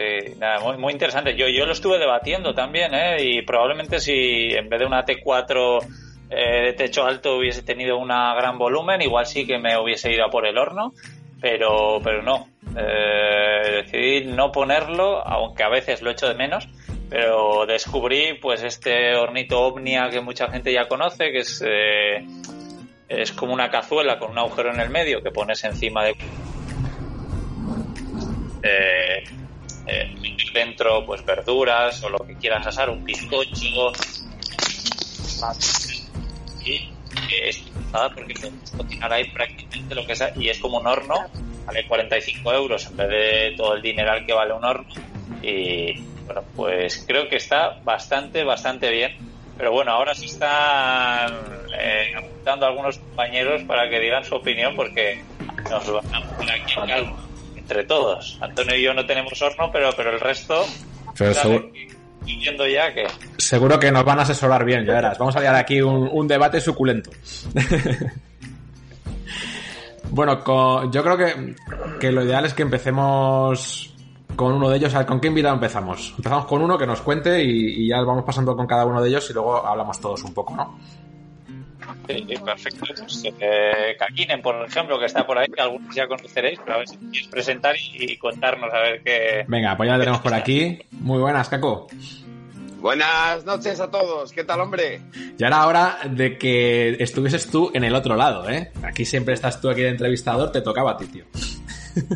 Eh, nada, muy, muy interesante. Yo, yo lo estuve debatiendo también, ¿eh? Y probablemente si en vez de una T4 eh, de techo alto hubiese tenido un gran volumen, igual sí que me hubiese ido a por el horno, pero, pero no. Eh, decidí no ponerlo, aunque a veces lo echo de menos, pero descubrí pues este hornito Omnia que mucha gente ya conoce, que es, eh, es como una cazuela con un agujero en el medio que pones encima de... eh, dentro pues verduras o lo que quieras asar, un bizcocho. Y es nada porque cocinar ahí prácticamente lo que sea y es como un horno, vale 45 euros en vez de todo el dineral que vale un horno. Y bueno pues creo que está bastante bastante bien. Pero bueno ahora se están eh, apuntando algunos compañeros para que digan su opinión porque nos van a poner aquí en entre todos. Antonio y yo no tenemos horno, pero, pero el resto. seguro, ya que. Seguro que nos van a asesorar bien, ya verás. Vamos a dar aquí un, debate suculento. bueno, yo creo que, que lo ideal es que empecemos con uno de ellos. ¿Con qué invitado empezamos? Empezamos con uno que nos cuente y, y, ya vamos pasando con cada uno de ellos y luego hablamos todos un poco, ¿no? Sí, perfecto. Pues, eh, Kakinen, por ejemplo, que está por ahí, que algunos ya conoceréis, pero a ver si quieres presentar y, y contarnos a ver qué. Venga, pues ya la tenemos por aquí. Muy buenas, Caco. Buenas noches a todos, ¿qué tal, hombre? Ya era hora de que estuvieses tú en el otro lado, ¿eh? Aquí siempre estás tú aquí de entrevistador, te tocaba a ti, tío.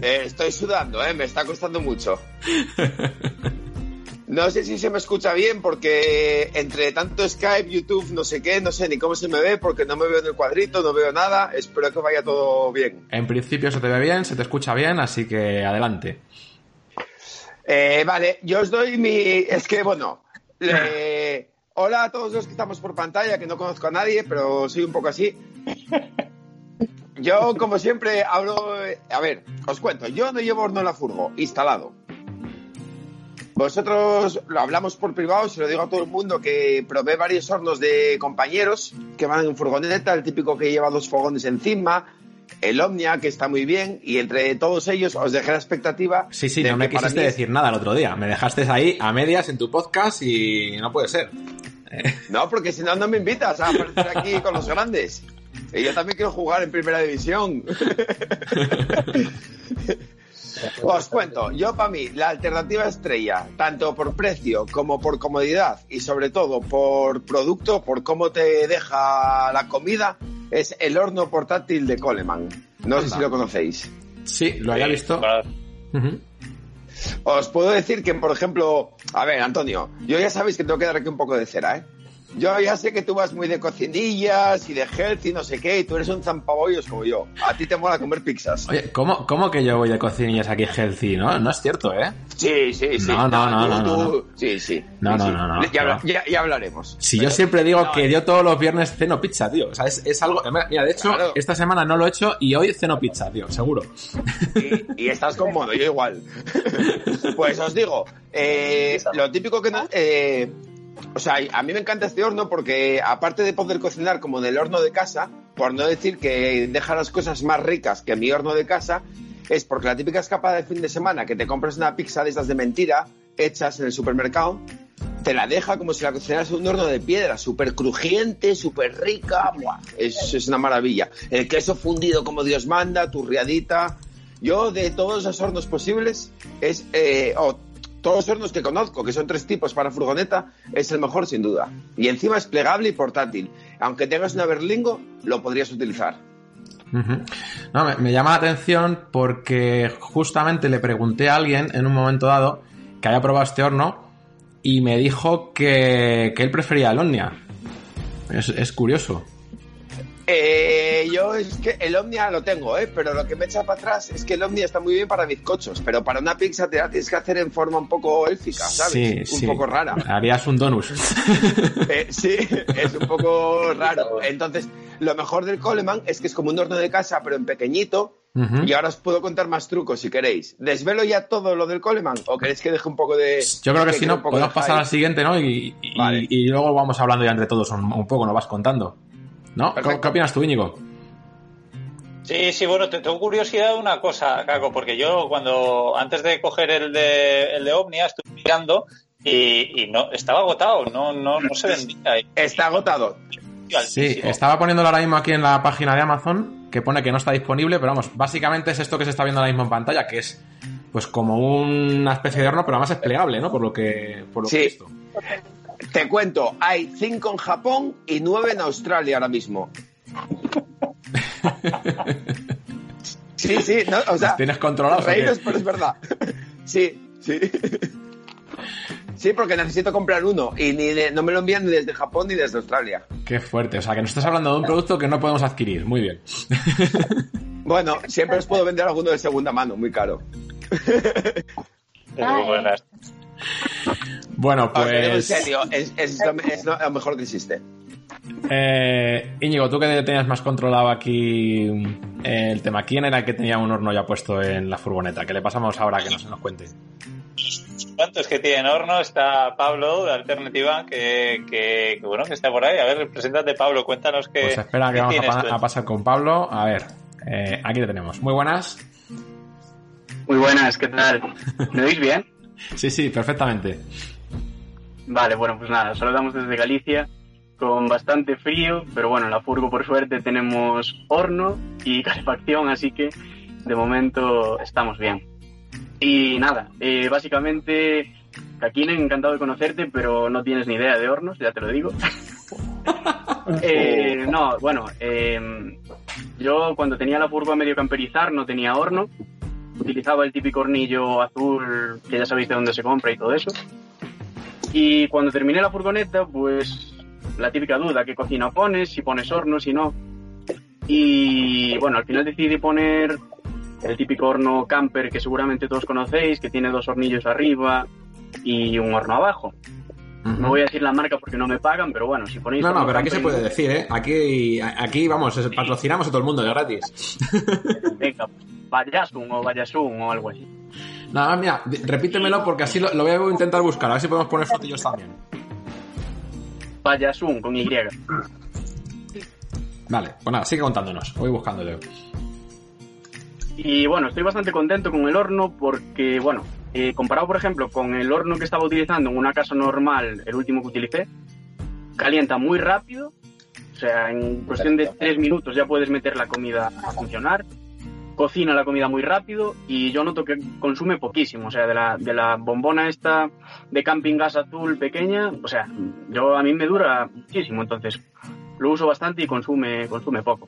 Eh, estoy sudando, ¿eh? Me está costando mucho. No sé si se me escucha bien porque entre tanto Skype, YouTube, no sé qué, no sé ni cómo se me ve porque no me veo en el cuadrito, no veo nada. Espero que vaya todo bien. En principio se te ve bien, se te escucha bien, así que adelante. Eh, vale, yo os doy mi... Es que, bueno, hola a todos los que estamos por pantalla, que no conozco a nadie, pero soy un poco así. Yo, como siempre, hablo... A ver, os cuento, yo no llevo horno en la furgo, instalado. Vosotros lo hablamos por privado, se lo digo a todo el mundo que probé varios hornos de compañeros que van en furgoneta, el típico que lleva dos fogones encima, el Omnia, que está muy bien, y entre todos ellos os dejé la expectativa. Sí, sí, no me quisiste es- decir nada el otro día. Me dejaste ahí a medias en tu podcast y no puede ser. No, porque si no, no me invitas a aparecer aquí con los grandes. Y yo también quiero jugar en primera división. Os cuento, yo para mí, la alternativa estrella, tanto por precio como por comodidad y sobre todo por producto, por cómo te deja la comida, es el horno portátil de Coleman. No sé si lo conocéis. Sí, lo había visto. Os puedo decir que, por ejemplo, a ver, Antonio, yo ya sabéis que tengo que dar aquí un poco de cera, ¿eh? Yo ya sé que tú vas muy de cocinillas y de health y no sé qué, y tú eres un zampabollos como yo. A ti te mola comer pizzas. Oye, ¿cómo, ¿cómo que yo voy de cocinillas aquí healthy? No, no es cierto, ¿eh? Sí, sí, sí. No, no, no, Tú- no, no, tú- Sí, sí. No, sí, no, sí. no, no, Ya, no. ya- ya hablaremos. Si Pero- yo siempre digo no, que yo todos los viernes ceno pizza, tío. O sea, es, es algo... Mira, de hecho, Claro. esta semana no lo he hecho y hoy ceno pizza, tío, seguro. y, y estás con mono, yo igual. Pues os digo, eh, lo típico que no... eh, o sea, a mí me encanta este horno porque aparte de poder cocinar como en el horno de casa, por no decir que deja las cosas más ricas que mi horno de casa, es porque la típica escapada de fin de semana que te compras una pizza de estas de mentira, hechas en el supermercado, te la deja como si la cocinaras en un horno de piedra, súper crujiente, súper rica. Es, una maravilla. El queso fundido como Dios manda, turriadita. Yo de todos los hornos posibles, es, eh, todos los hornos que conozco, que son tres tipos para furgoneta, es el mejor sin duda. Y encima es plegable y portátil. Aunque tengas una berlingo, lo podrías utilizar. No, me, llama la atención porque justamente le pregunté a alguien en un momento dado que había probado este horno y me dijo que, que él prefería el Omnia. Es curioso. Eh, yo es que el Omnia lo tengo, ¿eh? pero lo que me echa para atrás es que el Omnia está muy bien para bizcochos, pero para una pizza te la tienes que hacer en forma un poco élfica, ¿sabes? Sí, un sí. poco rara. Harías un donus. Eh, sí, es un poco raro. Entonces, lo mejor del Coleman es que es como un horno de casa, pero en pequeñito. Y ahora os puedo contar más trucos si queréis. ¿Desvelo ya todo lo del Coleman o queréis que deje un poco de... Yo creo que que si no, podemos de pasar al siguiente, ¿no? Y, y- Vale. y luego vamos hablando ya entre todos un, un poco, nos vas contando. ¿No? ¿Qué, qué opinas tú, Íñigo? Sí, sí, bueno, te tengo curiosidad de una cosa, Caco, porque yo cuando, antes de coger el de, el de Omnia, estuve mirando y, y no, estaba agotado, no, no, no se vendía. Está agotado. Sí, estaba poniéndolo ahora mismo aquí en la página de Amazon, que pone que no está disponible, pero vamos, básicamente es esto que se está viendo ahora mismo en pantalla, que es pues como una especie de horno, pero además es plegable, ¿no? Por lo que, por lo que he Sí. visto. Te cuento, hay cinco en Japón y nueve en Australia ahora mismo. Sí, sí, no, o sea, ¿Los tienes controlados reíros, pero es verdad. Sí, sí. Sí, porque necesito comprar uno y ni de- no me lo envían ni desde Japón ni desde Australia. Qué fuerte, o sea, que nos estás hablando de un producto que no podemos adquirir, muy bien. Bueno, siempre os puedo vender alguno de segunda mano, muy caro. Muy buenas. Bueno, lo digo en pues... serio, es, es lo, es lo mejor que existe. Eh, Íñigo, tú que tenías más controlado aquí eh, el tema, ¿quién era el que tenía un horno ya puesto en la furgoneta? Que le pasamos ahora que no se nos cuente. ¿Cuántos que tienen horno? Está Pablo de Alternativa, que, que, que bueno, que está por ahí. A ver, preséntate, Pablo, cuéntanos qué. Pues espera que qué vamos a, pa- pasar con Pablo. A ver, eh, aquí te tenemos. Muy buenas. Muy buenas, ¿qué tal? ¿Me oís bien? Sí, sí, perfectamente. Vale, bueno, pues nada, saludamos desde Galicia con bastante frío, pero bueno, en la furgo por suerte tenemos horno y calefacción, así que de momento estamos bien. Y nada, eh, básicamente, Kakinen, encantado de conocerte, pero no tienes ni idea de hornos, ya te lo digo. Eh, no, bueno, eh, yo cuando tenía la furgo a medio camperizar no tenía horno, utilizaba el típico hornillo azul que ya sabéis de dónde se compra y todo eso. Y cuando terminé la furgoneta, pues la típica duda, ¿qué cocina pones? Si pones horno, si no. Y bueno, al final decidí poner el típico horno camper que seguramente todos conocéis, que tiene dos hornillos arriba y un horno abajo. No voy a decir la marca porque no me pagan, pero bueno, si ponéis... No, no, pero aquí se puede decir, ¿eh? Aquí, aquí vamos, patrocinamos a todo el mundo de gratis. Venga, Vayasun o Vayasun o algo así. Nada, mira, repítemelo porque así lo, voy a intentar buscar, a ver si podemos poner fotillos también. Vayasun con Y. Vale, pues nada, sigue contándonos, voy buscándolo. Y bueno, estoy bastante contento con el horno porque, bueno, eh, comparado por ejemplo con el horno que estaba utilizando en una casa normal, el último que utilicé, calienta muy rápido, o sea, en cuestión de tres minutos ya puedes meter la comida a funcionar, cocina la comida muy rápido y yo noto que consume poquísimo, o sea, de la, de la bombona esta de camping gas azul pequeña, o sea, yo a mí me dura muchísimo, entonces lo uso bastante y consume, consume poco.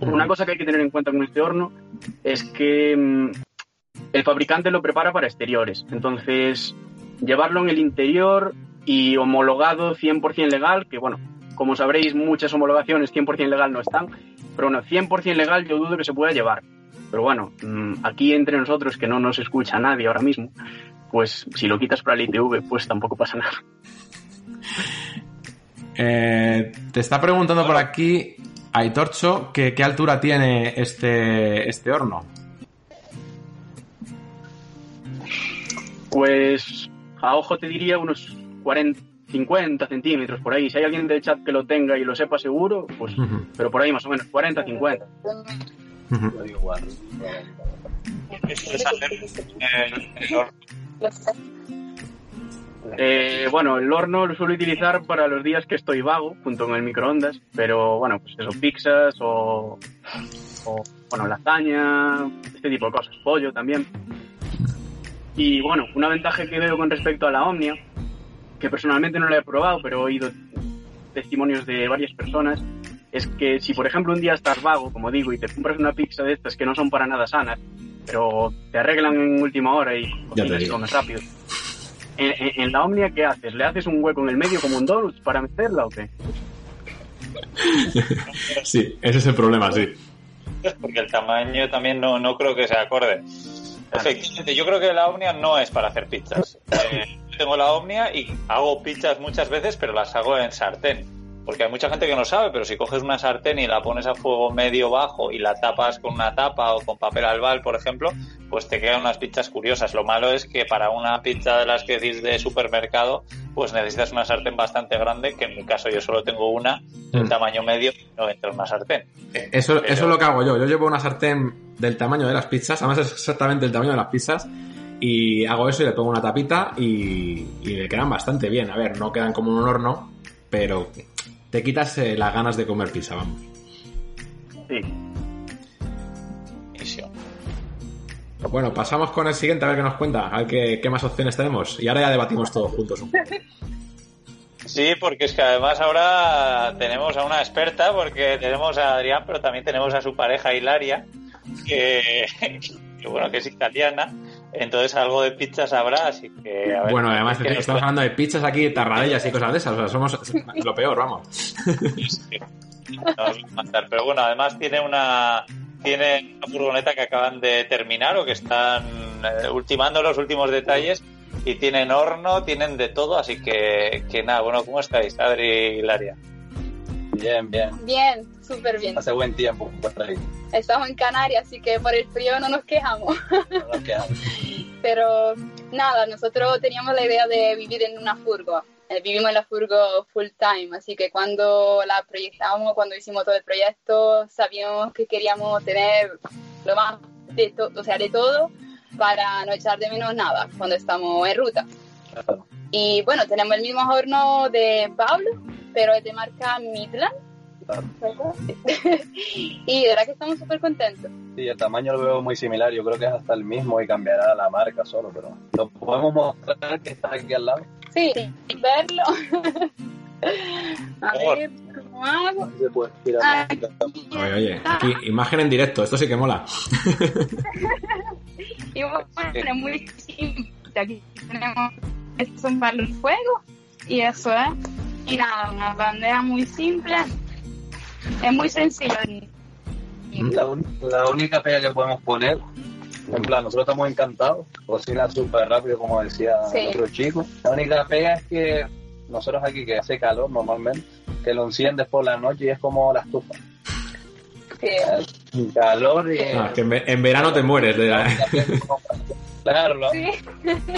Una cosa que hay que tener en cuenta con este horno es que mm, el fabricante lo prepara para exteriores. Entonces, llevarlo en el interior y homologado 100% legal, que bueno, como sabréis, muchas homologaciones 100% legal no están, pero bueno, 100% legal yo dudo que se pueda llevar. Pero bueno, mm, aquí entre nosotros, que no nos escucha nadie ahora mismo, pues si lo quitas para el ITV, pues tampoco pasa nada. Eh, te está preguntando por aquí, Aitorcho, que qué altura tiene este, este horno. Pues a ojo te diría unos 40, 50 centímetros por ahí. Si hay alguien del chat que lo tenga y lo sepa seguro, pues, pero por ahí más o menos, 40, 50. Eh, bueno, el horno lo suelo utilizar para los días que estoy vago, junto con el microondas, pero bueno, pues eso, pizzas o, o bueno, lasaña, este tipo de cosas, pollo también. Y bueno, una ventaja que veo con respecto a la Omnia, que personalmente no la he probado, pero he oído testimonios de varias personas, es que si por ejemplo un día estás vago, como digo, y te compras una pizza de estas que no son para nada sanas, pero te arreglan en última hora y comes rápido. En, la Omnia, ¿qué haces? ¿Le haces un hueco en el medio como un donut para meterla o qué? sí, ese es el problema, sí. Porque el tamaño también no, no creo que sea acorde. Efectivamente, yo creo que la Omnia no es para hacer pizzas. Eh, tengo la Omnia y hago pizzas muchas veces, pero las hago en sartén. Porque hay mucha gente que no sabe, pero si coges una sartén y la pones a fuego medio bajo y la tapas con una tapa o con papel albal, por ejemplo, pues te quedan unas pizzas curiosas. Lo malo es que para una pizza de las que decís de supermercado, pues necesitas una sartén bastante grande, que en mi caso yo solo tengo una, de mm. tamaño medio, no entra en una sartén. Eso, eso es lo que hago yo. Yo llevo una sartén del tamaño de las pizzas, además es exactamente el tamaño de las pizzas, y hago eso y le pongo una tapita y, y me quedan bastante bien. A ver, no quedan como un horno, pero te quitas eh, las ganas de comer pizza, vamos. Sí. Bueno, pasamos con el siguiente a ver qué nos cuenta, a ver qué, más opciones tenemos. Y ahora ya debatimos todos juntos. Sí, porque es que además ahora tenemos a una experta, porque tenemos a Adrián, pero también tenemos a su pareja Hilaria, que, que bueno, que es italiana entonces algo de pizzas habrá, así que... bueno, además estamos hablando de pizzas aquí, tarradellas y cosas de esas, o sea, somos lo peor, vamos. Pero bueno, además tiene una tiene una furgoneta que acaban de terminar o que están eh, ultimando los últimos detalles y tienen horno, tienen de todo, así que, que nada, bueno, ¿cómo estáis, Adri y Hilaria? Bien, bien. Bien, súper bien. Hace buen tiempo por ahí. Estamos en Canarias, así que por el frío no nos quejamos. No nos quejamos. Pero nada, nosotros teníamos la idea de vivir en una furgo. Eh, vivimos en la furgo full time, así que cuando la proyectamos, cuando hicimos todo el proyecto, sabíamos que queríamos tener lo más de todo, o sea, de todo para no echar de menos nada cuando estamos en ruta. Y bueno, tenemos el mismo horno de Pablo, pero es de marca Midland. y de verdad que estamos súper contentos. Sí, el tamaño lo veo muy similar, yo creo que es hasta el mismo y cambiará la marca solo, pero lo podemos mostrar que está aquí al lado. Sí, verlo. A ver, ¿cómo hago? Se puede tirar. Oye, oye, aquí imagen en directo, esto sí que mola. Y bueno, es muy simple. Aquí tenemos, estos son para el fuego y eso es. Y nada, una bandeja muy simple. Es muy sencillo. La, un- la única pega que podemos poner, en plan, nosotros estamos encantados, cocina súper rápido, como decía Sí. el otro chico. La única pega es que nosotros aquí, que hace calor normalmente, que lo enciendes por la noche y es como la estufa. Sí. Calor y... Ah, que en, ve- en verano te mueres de la... Claro, Sí,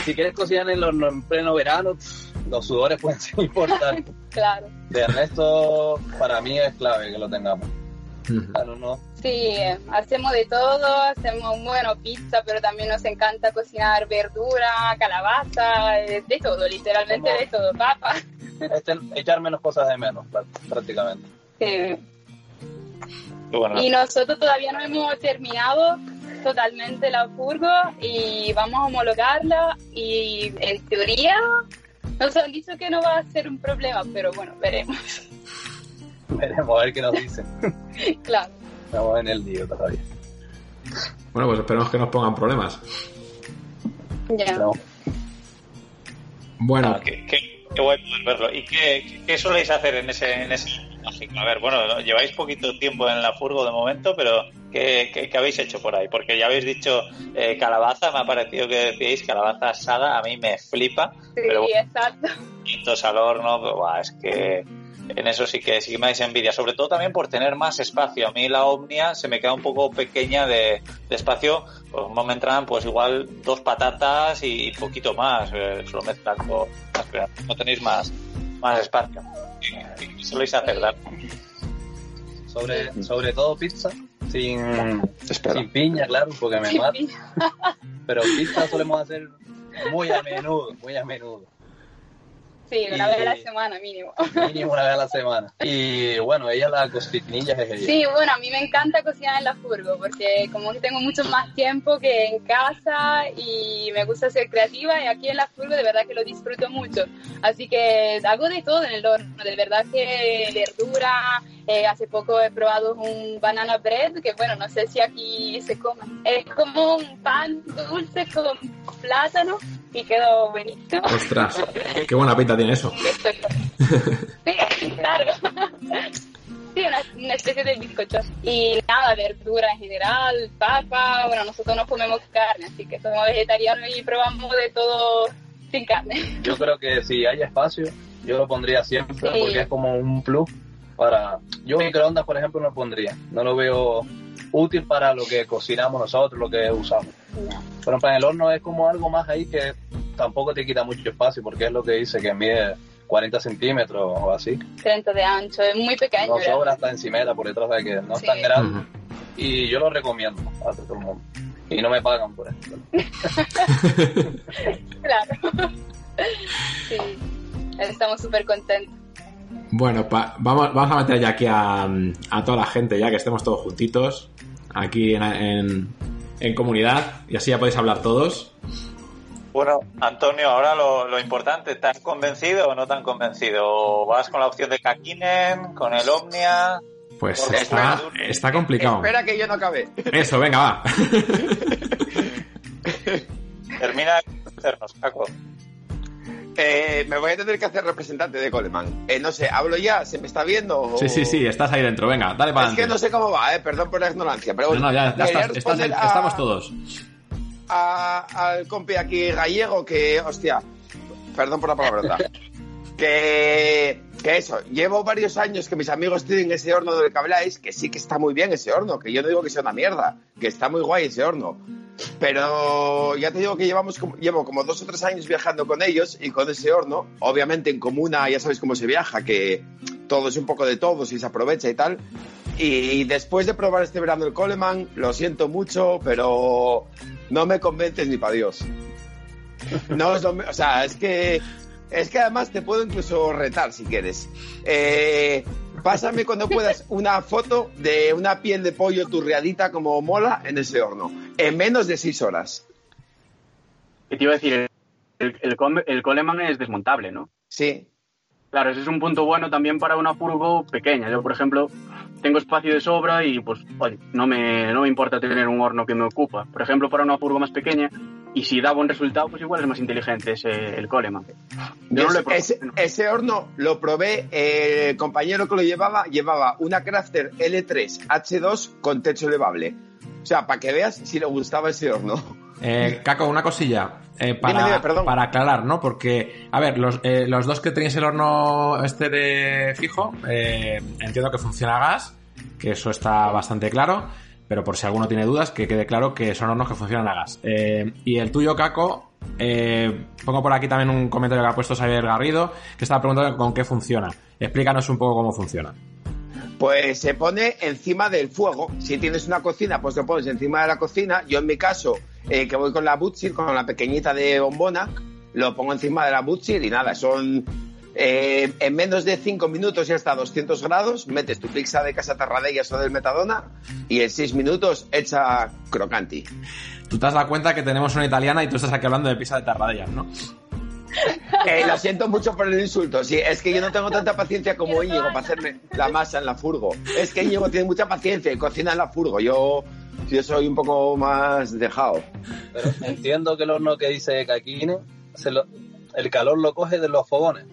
si quieres cocinar en, los- en pleno verano, pff, los sudores pueden ser importantes. claro. De resto, para mí es clave que lo tengamos. Claro, no. Sí, hacemos de todo, hacemos, bueno, pizza, pero también nos encanta cocinar verdura, calabaza, eh, de todo, literalmente de todo, papa. Este- echar menos cosas de menos, prá- prácticamente. Sí. Y bueno, Y nosotros todavía no hemos terminado totalmente la furgo y vamos a homologarla y en teoría nos han dicho que no va a ser un problema, pero bueno, veremos. Veremos a ver qué nos dicen. claro. Estamos en el lío todavía. Bueno, pues esperemos que nos pongan problemas. Ya. No. Bueno, Ah, qué, qué- qué poder verlo. ¿Y qué, qué- qué soléis hacer en ese, en ese A ver, bueno, ¿no? lleváis poquito tiempo en la furgo de momento, pero ¿qué, qué- qué habéis hecho por ahí? Porque ya habéis dicho eh, calabaza, me ha parecido que decíais calabaza asada, a mí me flipa, Sí, pero bueno, exacto. pintos al horno, pero, buah, es que en eso sí que sí que me dais envidia, sobre todo también por tener más espacio. A mí la Omnia se me queda un poco pequeña de, de espacio, pues no me entran pues igual dos patatas y, poquito más, eh, solo mezclar con pero no tenéis más, más espacio. ¿Qué, soléis hacer, Dan? Sobre, sobre todo pizza, sin, Espera. sin piña, claro, porque me mata. Pero pizza solemos hacer muy a menudo, muy a menudo. Sí, una Y- vez a la semana mínimo. Mínimo una vez a la semana. Y bueno, ella la cocinilla es ella. Sí, bueno, a mí me encanta cocinar en la furgo porque como que tengo mucho más tiempo que en casa y me gusta ser creativa y aquí en la furgo de verdad que lo disfruto mucho. Así que hago de todo en el horno, de verdad que verdura, eh, hace poco he probado un banana bread que bueno, no sé si aquí se come. Es como un pan dulce con plátano y quedó buenísimo. ostras, qué buena pinta tiene eso. Sí, claro. Sí, una, una especie de bizcocho. Y nada, verdura en general, papa. Bueno, nosotros no comemos carne, así que somos vegetarianos y probamos de todo sin carne. Yo creo que si hay espacio, yo lo pondría siempre Sí. porque es como un plus para... Yo microondas, por ejemplo, no lo pondría. No lo veo útil para lo que cocinamos nosotros, lo que usamos. Pero en el horno es como algo más ahí que tampoco te quita mucho espacio porque es lo que dice que mide 40 centímetros o así. 30 de ancho, es muy pequeño. No sobra hasta encimera por detrás de que no es Sí. tan grande. Ujú. Y yo lo recomiendo a todo el mundo. Y no me pagan por esto. Claro. Sí, estamos súper contentos. Bueno, pa- vamos, vamos a meter ya aquí a, a toda la gente, ya que estemos todos juntitos, aquí en, en- en comunidad, y así ya podéis hablar todos. Bueno, Antonio, ahora lo, lo importante, ¿estás convencido o no tan convencido? ¿O ¿Vas con la opción de Kakinen, con el Omnia? Pues Porque está, espera, está complicado. Espera que yo no acabe. Eso, venga, va. Termina de convencernos, Caco. Eh, me voy a tener que hacer representante de Coleman. Eh, no sé, ¿hablo ya? ¿Se me está viendo? o- Sí, sí, sí, estás ahí dentro, venga, dale para Es que no sé cómo va, eh, perdón por la ignorancia. Pero No, bueno, no, ya, ya quería estás, estás- responder a- estamos todos. a- al compi aquí gallego que, hostia, perdón por la palabrota, que, que eso, llevo varios años que mis amigos tienen ese horno del que habláis, que sí que está muy bien ese horno, que yo no digo que sea una mierda, que está muy guay ese horno. Pero ya te digo que llevamos como, llevo como dos o tres años viajando con ellos y con ese horno, obviamente en comuna ya sabéis cómo se viaja, que todo es un poco de todos y se aprovecha y tal. Y después de probar este verano el Coleman, lo siento mucho, pero no me convences ni para Dios. No es lo o sea, es que Es que además te puedo incluso retar si quieres. Eh, pásame cuando puedas una foto de una piel de pollo turriadita como mola en ese horno. En menos de seis horas. ¿Qué te iba a decir? El, el, el Coleman es desmontable, ¿no? Sí. Claro, ese es un punto bueno también para una furgo pequeña. Yo, por ejemplo, tengo espacio de sobra y pues, oye, no me, no me importa tener un horno que me ocupa. Por ejemplo, para una furgo más pequeña, y si da buen resultado, pues igual es más inteligente ese, el Coleman. Yo no ese, ese, horno lo probé, eh, el compañero que lo llevaba, llevaba una Crafter L3 H2 con techo elevable. O sea, para que veas si le gustaba ese horno. Eh, Caco, una cosilla. Eh, para, para aclarar, ¿no? Porque, a ver, los, eh, los dos que tenéis el horno este de fijo, eh, entiendo que funciona a gas, que eso está bastante claro, pero por si alguno tiene dudas, que quede claro que son hornos que funcionan a gas. y el tuyo, Caco, pongo por aquí también un comentario que ha puesto Xavier Garrido, que estaba preguntando con qué funciona. Explícanos un poco cómo funciona. Pues se pone encima del fuego. Si tienes una cocina, pues lo pones encima de la cocina. Yo en mi caso eh, que voy con la Butchir, con la pequeñita de bombona, lo pongo encima de la Butchir y nada, son eh, en menos de 5 minutos ya está a 200 grados, metes tu pizza de casa Tarradellas o del Metadona y en 6 minutos echa crocanti. Tú te has dado cuenta que tenemos una italiana y tú estás aquí hablando de pizza de Tarradellas, ¿no? Eh, lo siento mucho por el insulto. Sí, es que yo no tengo tanta paciencia como Íñigo para hacerme la masa en la furgo. Es que Íñigo tiene mucha paciencia y cocina en la furgo. Yo yo soy un poco más dejado. Pero entiendo que el horno que dice Caquine, el calor lo coge de los fogones.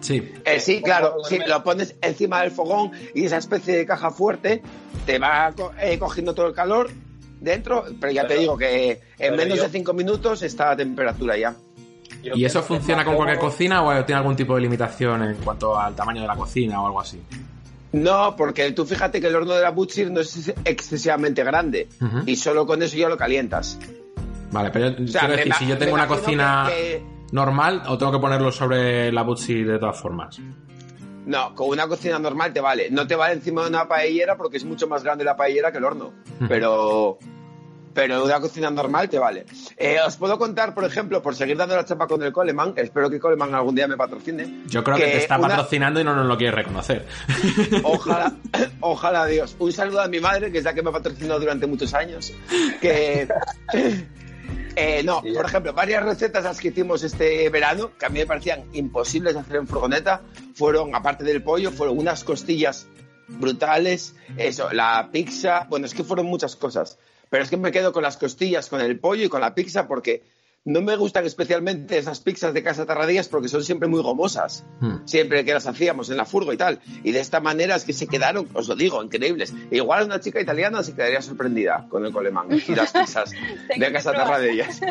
Sí. Eh, sí, claro, sí, lo pones encima del fogón y esa especie de caja fuerte te va eh, cogiendo todo el calor dentro, pero ya te digo que en menos de cinco minutos está a temperatura ya. ¿Y eso funciona con cualquier cocina o tiene algún tipo de limitación en cuanto al tamaño de la cocina o algo así? No, porque tú fíjate que el horno de la Butchir no es excesivamente grande y solo con eso ya lo calientas. Vale, pero quiero decir, si yo tengo una cocina normal o tengo que ponerlo sobre la Butchir de todas formas. No, con una cocina normal te vale. No te vale encima de una paellera porque es mucho más grande la paellera que el horno. Pero pero una cocina normal te vale. Eh, os puedo contar, por ejemplo, por seguir dando la chapa con el Coleman, espero que Coleman algún día me patrocine. Yo creo que, te está patrocinando y no nos lo quiere reconocer. Ojalá, ojalá Dios. Un saludo a mi madre, que es la que me ha patrocinado durante muchos años. Que. Eh, no, por ejemplo, varias recetas las que hicimos este verano, que a mí me parecían imposibles de hacer en furgoneta, fueron, aparte del pollo, fueron unas costillas brutales, eso, la pizza, bueno, es que fueron muchas cosas. Pero es que me quedo con las costillas, con el pollo y con la pizza porque no me gustan especialmente esas pizzas de casa Tarradillas porque son siempre muy gomosas. Hmm. Siempre que las hacíamos en la furgo y tal. Y de esta manera es que se quedaron, os lo digo, increíbles. igual una chica italiana se quedaría sorprendida con el colemán y las pizzas de casa Tarradillas.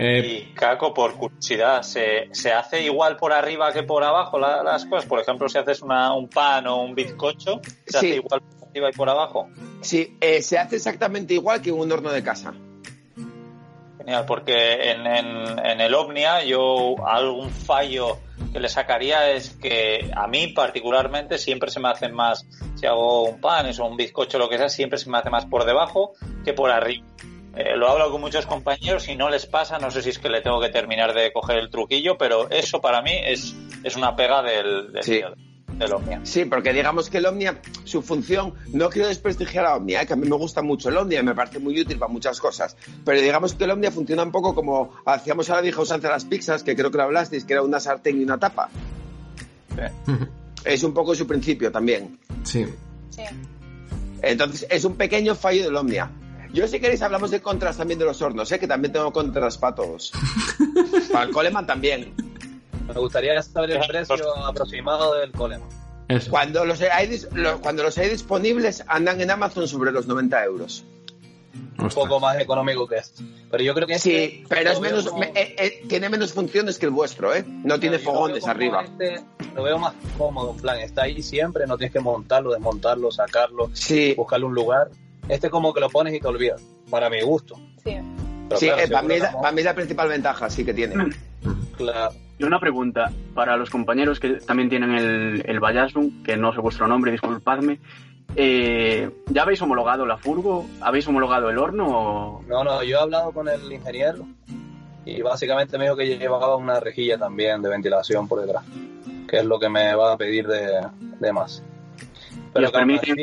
Eh, y Caco, por curiosidad, ¿se, hace igual por arriba que por abajo las cosas? Por ejemplo, si haces un pan o un bizcocho, ¿se hace igual por arriba y por abajo? Sí, eh, se hace exactamente igual que un horno de casa. Genial, porque en, en, el Omnia yo algún fallo que le sacaría es que a mí particularmente siempre se me hace más, si hago un pan o un bizcocho, lo que sea, siempre se me hace más por debajo que por arriba. Eh, lo hablo con muchos compañeros y no les pasa, no sé si es que le tengo que terminar de coger el truquillo, pero eso para mí es, es una pega del, del, Omnia. Sí, porque digamos que el Omnia, su función, no quiero desprestigiar a Omnia, eh, que a mí me gusta mucho el Omnia, me parece muy útil para muchas cosas, pero digamos que el Omnia funciona un poco como hacíamos a la vieja usanza las pizzas, que creo que lo hablasteis, que era una sartén y una tapa. Es un poco su principio también. Sí. Sí. Entonces, es un pequeño fallo del Omnia. Yo, si queréis, hablamos de contras también de los hornos, ¿eh? que también tengo contras para todos. para el Coleman también. Me gustaría saber el precio aproximado del Coleman. Cuando los, hay, cuando los hay disponibles, andan en Amazon sobre los 90 euros. Un poco más económico que esto. Pero yo creo que Sí, este pero es menos, eh, eh, tiene menos funciones que el vuestro, ¿eh? No tiene fogones arriba. Este, lo veo más cómodo, en plan, está ahí siempre, no tienes que montarlo, desmontarlo, sacarlo, sí. buscarle un lugar. Este como que lo pones y te olvidas, para mi gusto. Sí, sí eh, para, mí, para, mí, es la principal ventaja, sí que tiene. Claro. Y una pregunta para los compañeros que también tienen el, el Bayasun, que no sé vuestro nombre, disculpadme. Eh, ¿Ya habéis homologado la furgo? ¿Habéis homologado el horno? No, no, yo he hablado con el ingeniero y básicamente me dijo que llevaba una rejilla también de ventilación por detrás, que es lo que me va a pedir de, de más. Pero permite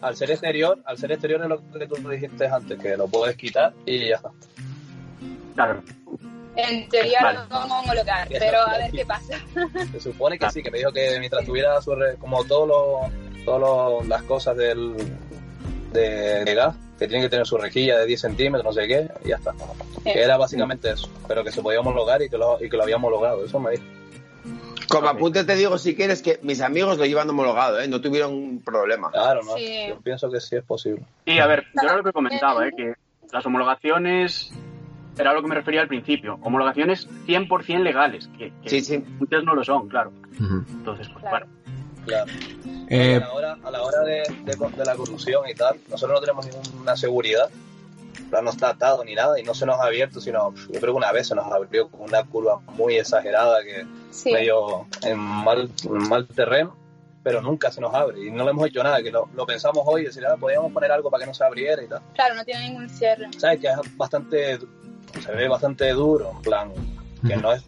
al ser exterior, al ser exterior es lo que tú dijiste antes, que lo puedes quitar y ya está. Claro. En teoría vale. lo vamos a homologar, pero a ver qué pasa. Se supone que sí, que me dijo que mientras tuviera su como todas todo las cosas del de, de, gas, que tienen que tener su rejilla de 10 centímetros, no sé qué, y ya está. Que era básicamente eso, pero que se podía homologar y que lo, y que lo había homologado, eso me dijo. Como apunte te digo, si quieres, que mis amigos lo llevan homologado, ¿eh? no tuvieron problema. Claro, no. Sí. Yo pienso que sí es posible. Y a ver, yo era lo que comentaba, ¿eh? que las homologaciones era lo que me refería al principio. Homologaciones 100% legales, que, que sí, sí. muchas no lo son, claro. Uh -huh. Entonces, pues claro. Claro. Eh, a la hora, a la hora de, de, de, la conducción y tal, nosotros no tenemos ninguna seguridad. No está atado ni nada y no se nos ha abierto, sino yo creo que una vez se nos abrió con una curva muy exagerada que sí. medio en mal, en mal terreno, pero nunca se nos abre y no le hemos hecho nada, que lo, lo pensamos hoy, decir, ah, podríamos poner algo para que no se abriera y tal. Claro, no tiene ningún cierre. ¿Sabes? Que es bastante se ve bastante duro, en plan, que no es,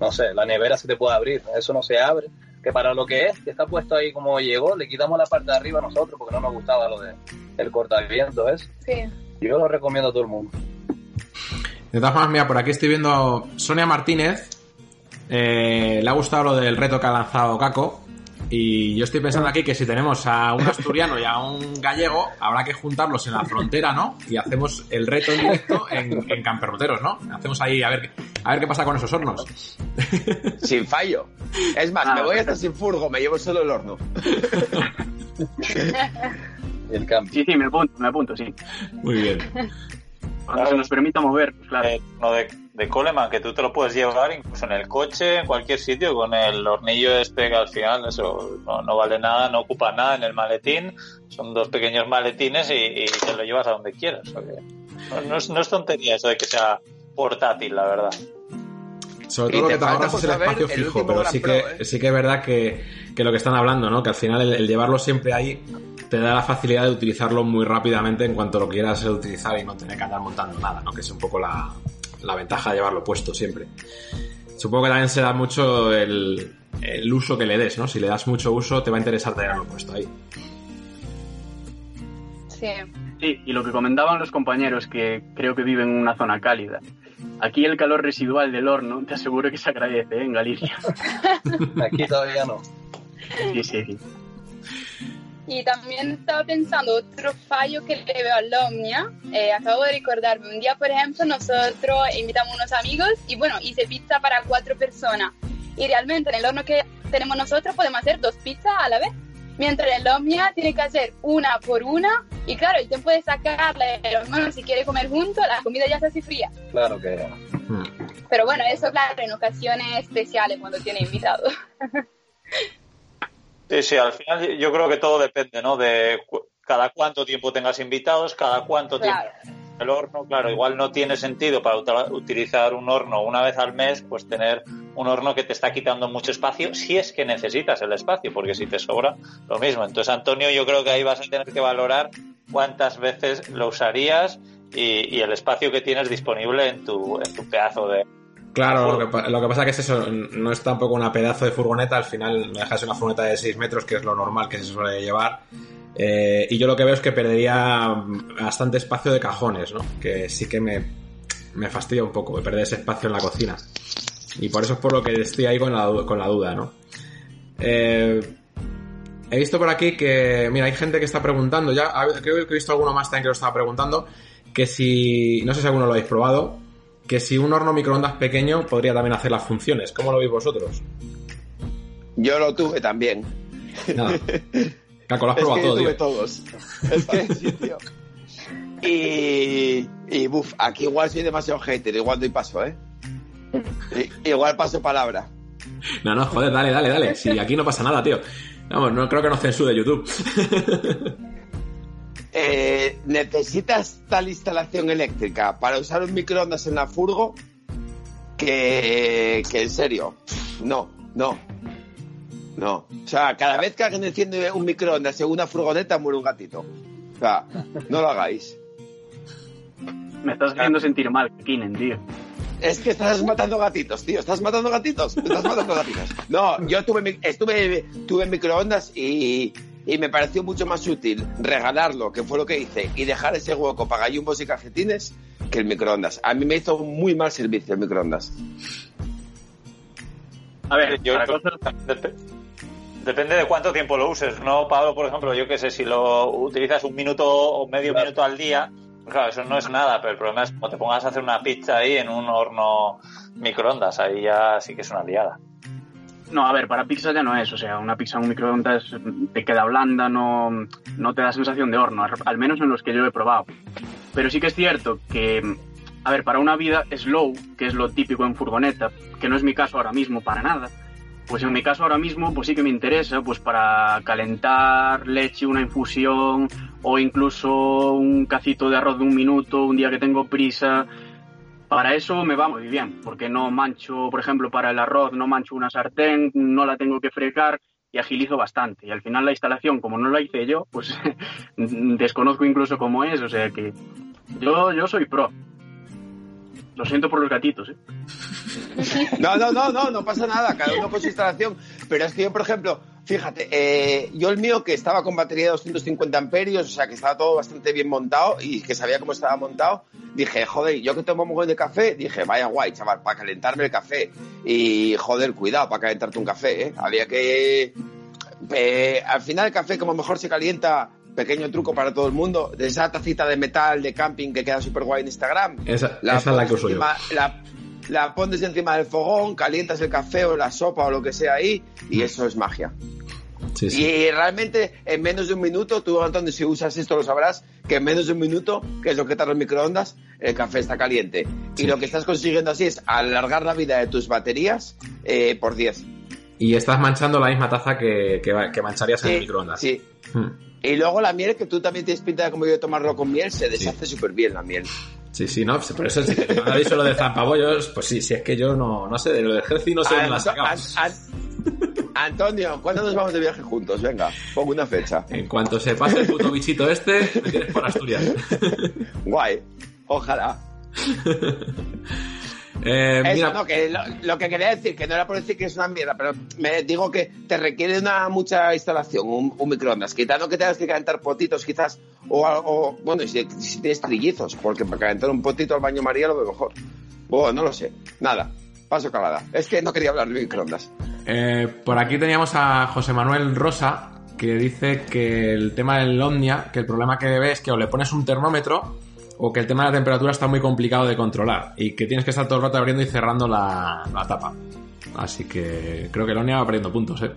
no sé, la nevera se te puede abrir, eso no se abre, que para lo que es, que está puesto ahí como llegó, le quitamos la parte de arriba a nosotros porque no nos gustaba lo de el cortaviento, ¿es? Sí. Yo lo recomiendo a todo el mundo. De todas formas, mira, por aquí estoy viendo Sonia Martínez, eh, le ha gustado lo del reto que ha lanzado Caco, y yo estoy pensando aquí que si tenemos a un asturiano y a un gallego, habrá que juntarlos en la frontera, ¿no? Y hacemos el reto en directo en, en Camperroteros, ¿no? Hacemos ahí a ver, a ver qué pasa con esos hornos. Sin fallo. Es más, ah, me voy hasta sin furgo, me llevo solo el horno. el cambio. Sí, sí, me apunto, me apunto, sí. Muy bien. Cuando nos permita mover, claro. Eh, de, Coleman, que tú te lo puedes llevar incluso en el coche, en cualquier sitio, con el hornillo este que al final eso no, vale nada, no ocupa nada en el maletín. Son dos pequeños maletines y, y te lo llevas a donde quieras. No, es, no es tontería eso de que sea portátil, la verdad. Sobre todo lo que te ahorras es el espacio fijo, pero sí que, Pro, ¿eh? sí que es verdad que, que, lo que están hablando, ¿no? Que al final el, el, llevarlo siempre ahí te da la facilidad de utilizarlo muy rápidamente en cuanto lo quieras utilizar y no tener que andar montando nada, ¿no? Que es un poco la, la ventaja de llevarlo puesto siempre. Supongo que también será mucho el, el uso que le des, ¿no? Si le das mucho uso, te va a interesar tenerlo puesto ahí. Sí. Sí, y lo que comentaban los compañeros, que creo que viven en una zona cálida. Aquí el calor residual del horno, te aseguro que se agradece ¿eh? en Galicia. Aquí todavía no. Sí, sí, sí. Y también estaba pensando otro fallo que le veo al Omnia. Eh, acabo de recordarme, un día, por ejemplo, nosotros invitamos unos amigos y bueno, hice pizza para cuatro personas. Y realmente en el horno que tenemos nosotros podemos hacer dos pizzas a la vez. Mientras el Omnia tiene que hacer una por una. Y claro, el tiempo de sacarle, hermano, si quiere comer junto, la comida ya está así fría. Claro que. Pero bueno, eso, claro, en ocasiones especiales cuando tiene invitados. Sí, sí, al final yo creo que todo depende, ¿no? De cu cada cuánto tiempo tengas invitados, cada cuánto claro. tiempo el horno, claro, igual no tiene sentido para utilizar un horno una vez al mes, pues tener un horno que te está quitando mucho espacio, si es que necesitas el espacio, porque si te sobra, lo mismo. Entonces, Antonio, yo creo que ahí vas a tener que valorar cuántas veces lo usarías y, y el espacio que tienes disponible en tu, en tu pedazo de, Claro, lo que, lo que, pasa que es eso, no es tampoco una pedazo de furgoneta, al final me dejas una furgoneta de 6 metros, que es lo normal que se suele llevar. Eh, y yo lo que veo es que perdería bastante espacio de cajones, ¿no? Que sí que me, me fastidia un poco, de perder ese espacio en la cocina. Y por eso es por lo que estoy ahí con la, con la duda, ¿no? Eh, he visto por aquí que, mira, hay gente que está preguntando, ya creo que he visto alguno más también que lo estaba preguntando, que si, no sé si alguno lo habéis probado, que si un horno microondas pequeño podría también hacer las funciones. ¿Cómo lo veis vosotros? Yo lo tuve también. Nada. Caco, lo has probado es que todo, tuve tío. todos. Es que sí, tío. Y, y buf, aquí igual soy demasiado hater, igual doy paso, ¿eh? Y, igual paso palabra. No, no, joder, dale, dale, dale. Si aquí no pasa nada, tío. Vamos, no creo que nos censure YouTube. eh, necesitas tal instalación eléctrica para usar un microondas en la furgo que, que en serio, no, no, no. O sea, cada vez que alguien enciende un microondas en una furgoneta muere un gatito. O sea, no lo hagáis. Me estás haciendo sentir mal, Kinen, tío. Es que estás matando gatitos, tío. Estás matando gatitos. Estás matando gatitos. No, yo tuve, estuve, tuve microondas y, y me pareció mucho más útil regalarlo, que fue lo que hice, y dejar ese hueco para gallumbos y cafetines que el microondas. A mí me hizo muy mal servicio el microondas. A ver, yo depende de cuánto tiempo lo uses, ¿no, Pablo? Por ejemplo, yo qué sé, si lo utilizas un minuto o medio minuto al día, claro, eso no es nada, pero el problema es cuando te pongas a hacer una pizza ahí en un horno microondas, ahí ya sí que es una liada. No, a ver, para pizza ya no es, o sea, una pizza en un microondas te queda blanda, no, no te da sensación de horno, al menos en los que yo he probado. Pero sí que es cierto que, a ver, para una vida slow, que es lo típico en furgoneta, que no es mi caso ahora mismo para nada, pues en mi caso ahora mismo pues sí que me interesa pues para calentar leche, una infusión o incluso un cacito de arroz de un minuto, un día que tengo prisa. Para eso me va muy bien, porque no mancho, por ejemplo, para el arroz no mancho una sartén, no la tengo que fregar y agilizo bastante. Y al final la instalación, como no la hice yo, pues desconozco incluso cómo es, o sea que yo, yo soy pro. Lo siento por los gatitos, ¿eh? No, no, no, no, no pasa nada, cada uno con su instalación. Pero es que yo, por ejemplo, fíjate, eh, yo el mío que estaba con batería de 250 amperios, o sea, que estaba todo bastante bien montado y que sabía cómo estaba montado, dije, joder, yo que tomo un montón de café, dije, vaya guay, chaval, para calentarme el café. Y, joder, cuidado, para calentarte un café, ¿eh? Había que... Eh, al final el café como mejor se calienta pequeño truco para todo el mundo, de esa tacita de metal de camping que queda súper guay en Instagram. Esa, la es la que uso yo. La, la pones encima del fogón, calientas el café o la sopa o lo que sea ahí y eso es magia. Y realmente en menos de un minuto, tú Antonio, si usas esto lo sabrás, que en menos de un minuto, que es lo que tarda el microondas, el café está caliente. Y lo que estás consiguiendo así es alargar la vida de tus baterías eh, por 10. Y estás manchando la misma taza que, que, mancharías en el microondas. Sí. Hmm. Y luego la miel, que tú también tienes pinta de como yo tomarlo con miel, se deshace súper bien la miel. Sí, sí, no, por eso es que me ha dicho lo de zampabollos, pues sí, si es que yo no, no sé, de lo de Jercy no sé dónde la sacamos. Antonio, ¿cuándo nos vamos de viaje juntos? Venga, pongo una fecha. En cuanto se pase el puto bichito este, me tienes por Asturias. Guay, ojalá. Eh, mira... no, que lo, que quería decir, que no era por decir que es una mierda, pero me digo que te requiere una mucha instalación, un, microondas, quitando que tengas que calentar potitos quizás, o, bueno, si, si, tienes trillizos, porque para calentar un potito al baño María lo veo mejor. Bueno, no lo sé, nada, paso calada. Es que no quería hablar de microondas. Eh, por aquí teníamos a José Manuel Rosa, que dice que el tema del Omnia, que el problema que ve es que o le pones un termómetro o que el tema de la temperatura está muy complicado de controlar y que tienes que estar todo el rato abriendo y cerrando la, tapa. Así que creo que el Omnia va perdiendo puntos, ¿eh?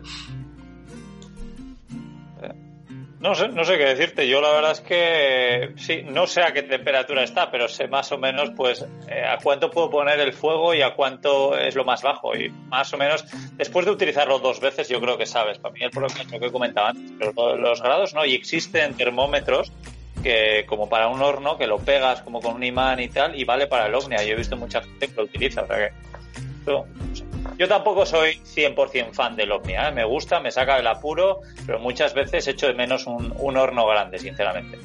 No sé, no sé qué decirte. Yo la verdad es que sí, no sé a qué temperatura está, pero sé más o menos pues eh, a cuánto puedo poner el fuego y a cuánto es lo más bajo. Y más o menos, después de utilizarlo dos veces, yo creo que sabes. Para mí el problema es lo que comentaba antes, los grados no, y existen termómetros que como para un horno que lo pegas como con un imán y tal y vale para el Omnia. Yo he visto mucha gente que lo utiliza, o sea que yo tampoco soy 100% fan del Omnia, ¿eh? me gusta, me saca del apuro, pero muchas veces echo de menos un, horno grande, sinceramente.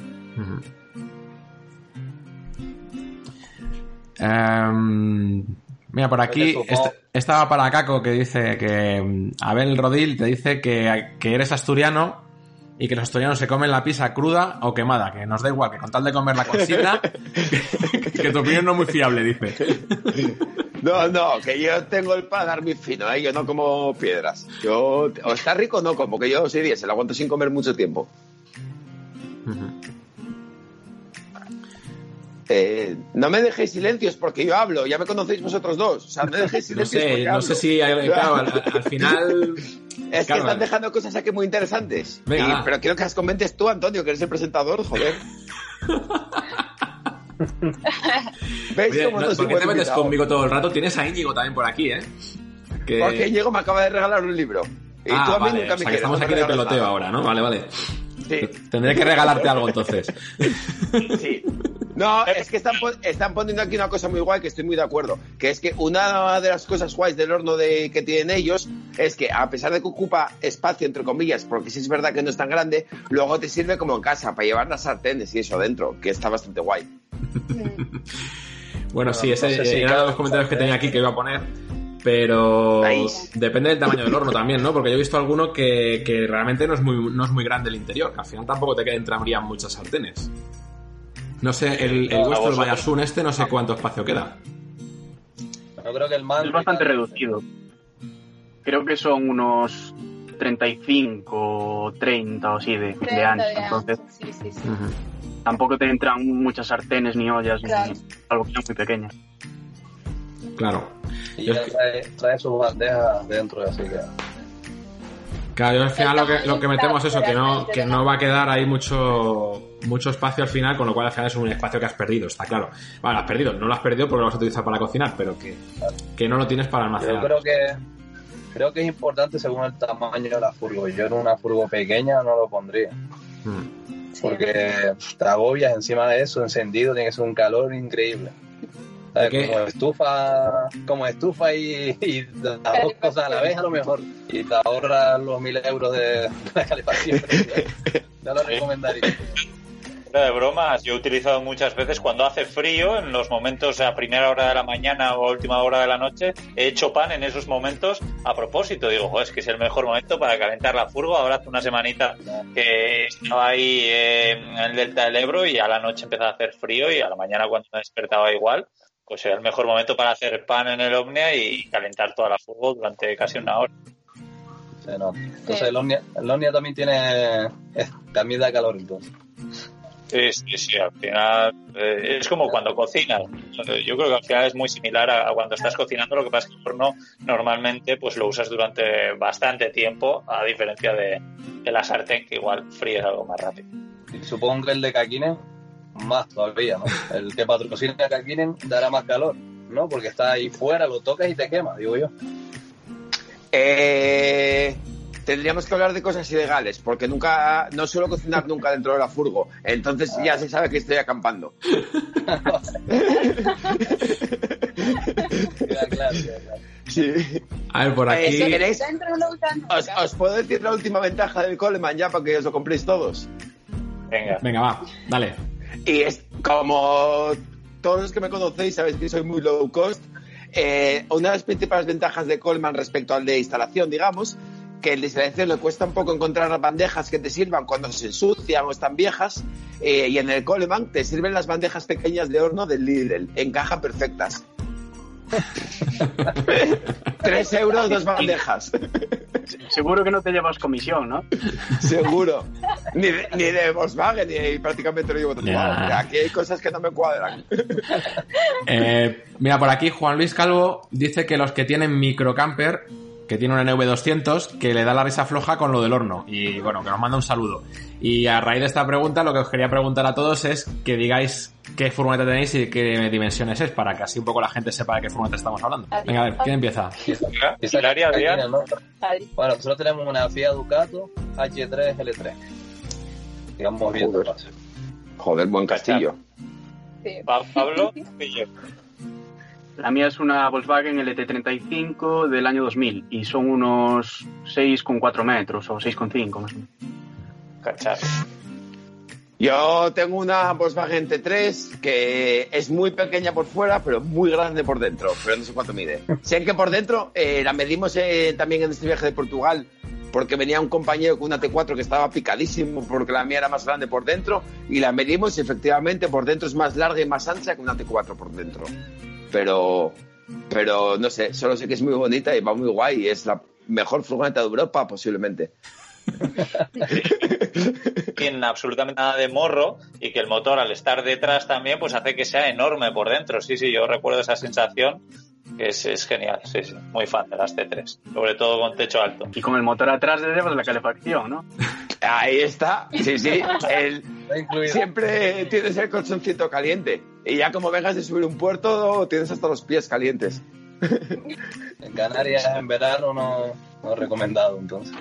Em, mira, por aquí estaba para Caco que dice que mm, Abel Rodil te dice que, que eres asturiano y que los asturianos se comen la pizza cruda o quemada, que nos da igual, que con tal de comer la cosita, que, tu opinión no es muy fiable, dice. No, no, que yo tengo el paladar muy fino, ¿eh? yo no como piedras. Yo, o está rico no como, que yo sí, se lo aguanto sin comer mucho tiempo. Eh, no me dejéis silencios porque yo hablo, ya me conocéis vosotros dos. O sea, no me dejéis silencios. No sé, no sé si claro, al, final. Es que están dejando cosas aquí muy interesantes. pero quiero que las comentes tú, Antonio, que eres el presentador, joder. ¿Veis cómo no, ¿Por qué te metes conmigo todo el rato? Tienes a Íñigo también por aquí, ¿eh? Porque Íñigo me acaba de regalar un libro. Y ah, tú a mí vale. nunca me o sea, que estamos aquí de peloteo ahora, ¿no? Vale, vale. Sí. Tendré que regalarte algo entonces. Sí. No, es que están, están, poniendo aquí una cosa muy guay que estoy muy de acuerdo. Que es que una de las cosas guays del horno de, que tienen ellos es que a pesar de que ocupa espacio, entre comillas, porque sí es verdad que no es tan grande, luego te sirve como en casa para llevar las sartenes y eso dentro, que está bastante guay. Bueno, sí, ese era de los comentarios que tenía aquí que iba a poner. Pero depende del tamaño del horno también, ¿no? Porque yo he visto alguno que, que realmente no es, muy, no es muy grande el interior. Que al final tampoco te entrarían muchas sartenes. No sé, el, el vuestro, el Bayasun este, no sé cuánto espacio queda. Yo creo que el más Es bastante reducido. Creo que son unos 35 30 o así de, de ancho. Entonces, Sí, sí, sí. tampoco te entran muchas sartenes ni ollas Claro. ni algo que sea muy pequeño. Claro. Y ya es que- trae, trae sus bandejas dentro, así que. Claro, yo al final lo que, lo que metemos es eso, que no, que de no la- va a quedar ahí mucho, mucho espacio al final, con lo cual al final es un espacio que has perdido, está claro. Bueno, lo has perdido, no lo has perdido porque lo vas a utilizar para cocinar, pero que, que no lo tienes para Yo almacenar. creo que creo que es importante según el tamaño de la furgo. Yo en una furgo pequeña no lo pondría. Mm. Sí. Porque te agobias encima de eso, encendido, tiene que ser un calor increíble. Como estufa, como estufa y, y las dos cosas a la vez a lo mejor. Y te ahorras los mil euros de la calefacción. Yo lo recomendaría. De bromas, yo he utilizado muchas veces cuando hace frío, en los momentos a primera hora de la mañana o última hora de la noche, he hecho pan en esos momentos a propósito. Digo, "Jo, es que es el mejor momento para calentar la furgo. Ahora hace una semanita que estaba ahí eh, en el delta del Ebro y a la noche empezaba a hacer frío y a la mañana cuando me despertaba igual, pues era el mejor momento para hacer pan en el Omnia y calentar toda la furgo durante casi una hora. Entonces el Omnia, el Omnia también tiene, también da calor entonces. Sí, sí, sí, al final eh, es como cuando cocinas. Eh, Yo creo que al final es muy similar a, a cuando estás cocinando, lo que pasa es que el horno normalmente pues lo usas durante bastante tiempo, a diferencia de, de la sartén que igual fríes algo más rápido. Y supongo que el de Kakinen, más todavía, ¿no? El que patrocina a Kakinen dará más calor, ¿no? Porque está ahí fuera, lo tocas y te quema, digo yo. Eh, tendríamos que hablar de cosas ilegales, porque nunca, no suelo cocinar nunca dentro de la furgo. Entonces ya se sabe que estoy acampando. Claro, claro. Sí. A ver, por Eh, aquí... si queréis, os, os puedo decir la última ventaja del Coleman ya para que os lo compréis todos. Venga. Venga, va, dale. Y es como todos los que me conocéis sabéis que soy muy low cost. eh, una de las principales ventajas de Coleman respecto al de instalación, digamos, que el de instalación le cuesta un poco encontrar las bandejas que te sirvan cuando se ensucian o están viejas. eh, y en el Coleman te sirven las bandejas pequeñas de horno del Lidl, encajan perfectas. Tres euros, dos bandejas. Seguro que no te llevas comisión, ¿no? Seguro. Ni de, ni de Volkswagen, ni prácticamente lo llevo tatuado. Aquí hay cosas que no me cuadran. Eh, mira, por aquí Juan Luis Calvo dice que los que tienen microcamper, que tiene un NV200, que le da la risa floja con lo del horno. Y bueno, que nos manda un saludo. Y a raíz de esta pregunta, lo que os quería preguntar a todos es que digáis qué furgoneta tenéis y qué dimensiones es, para que así un poco la gente sepa de qué furgoneta estamos hablando. Venga, a ver, ¿quién empieza? Kakinen, ¿no? Adri. Bueno, nosotros tenemos una Fiat Ducato H3 L3. Digamos bien Joder. buen castillo. Pablo. La mía es una Volkswagen LT35 del año 2000 y son unos 6,4 metros o 6,5 más o menos. Yo tengo una Volkswagen T3 que es muy pequeña por fuera, pero muy grande por dentro. Pero no sé cuánto mide. Sé que por dentro eh, la medimos eh, también en este viaje de Portugal, porque venía un compañero con una T4 que estaba picadísimo porque la mía era más grande por dentro. Y la medimos y efectivamente por dentro es más larga y más ancha que una T4 por dentro. Pero, pero no sé, solo sé que es muy bonita y va muy guay. Y es la mejor furgoneta de Europa, posiblemente. tiene absolutamente nada de morro y que el motor al estar detrás también pues hace que sea enorme por dentro. Sí, sí, yo recuerdo esa sensación que es, es genial, sí, sí, muy fan de las T3, sobre todo con techo alto. Y con el motor atrás de llevas la calefacción, ¿no? Ahí está. Sí, sí. El. Siempre tienes el colchoncito caliente. Y ya como vengas de subir un puerto, tienes hasta los pies calientes. En Canarias en verano no, no recomendado, entonces.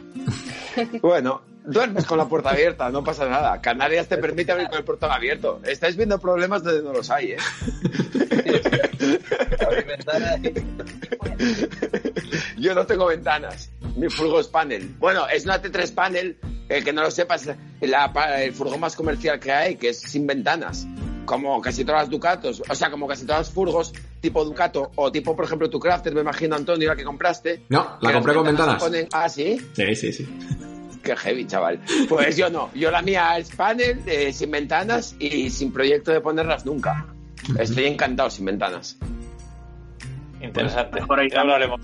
Bueno, duermes con la puerta abierta, no pasa nada. Canarias te permite abrir con el portón abierto. Estáis viendo problemas donde no los hay, ¿eh? Yo no tengo ventanas. Mi furgo es panel. Bueno, es una T3 panel. El que no lo sepas, la, pa- el furgón más comercial que hay, que es sin ventanas. como casi todas las Ducatos, o sea, como casi todas las furgos tipo Ducato o tipo, por ejemplo, tu Crafter, me imagino, Antonio, la que compraste. No, la que compré con ventanas. ponen- Ah, ¿sí? Sí, sí, sí. Qué heavy, chaval. Pues yo no. Yo la mía es panel, eh, sin ventanas y sin proyecto de ponerlas nunca. Estoy encantado sin ventanas. Interesante. Mejor ahí Ya hablaremos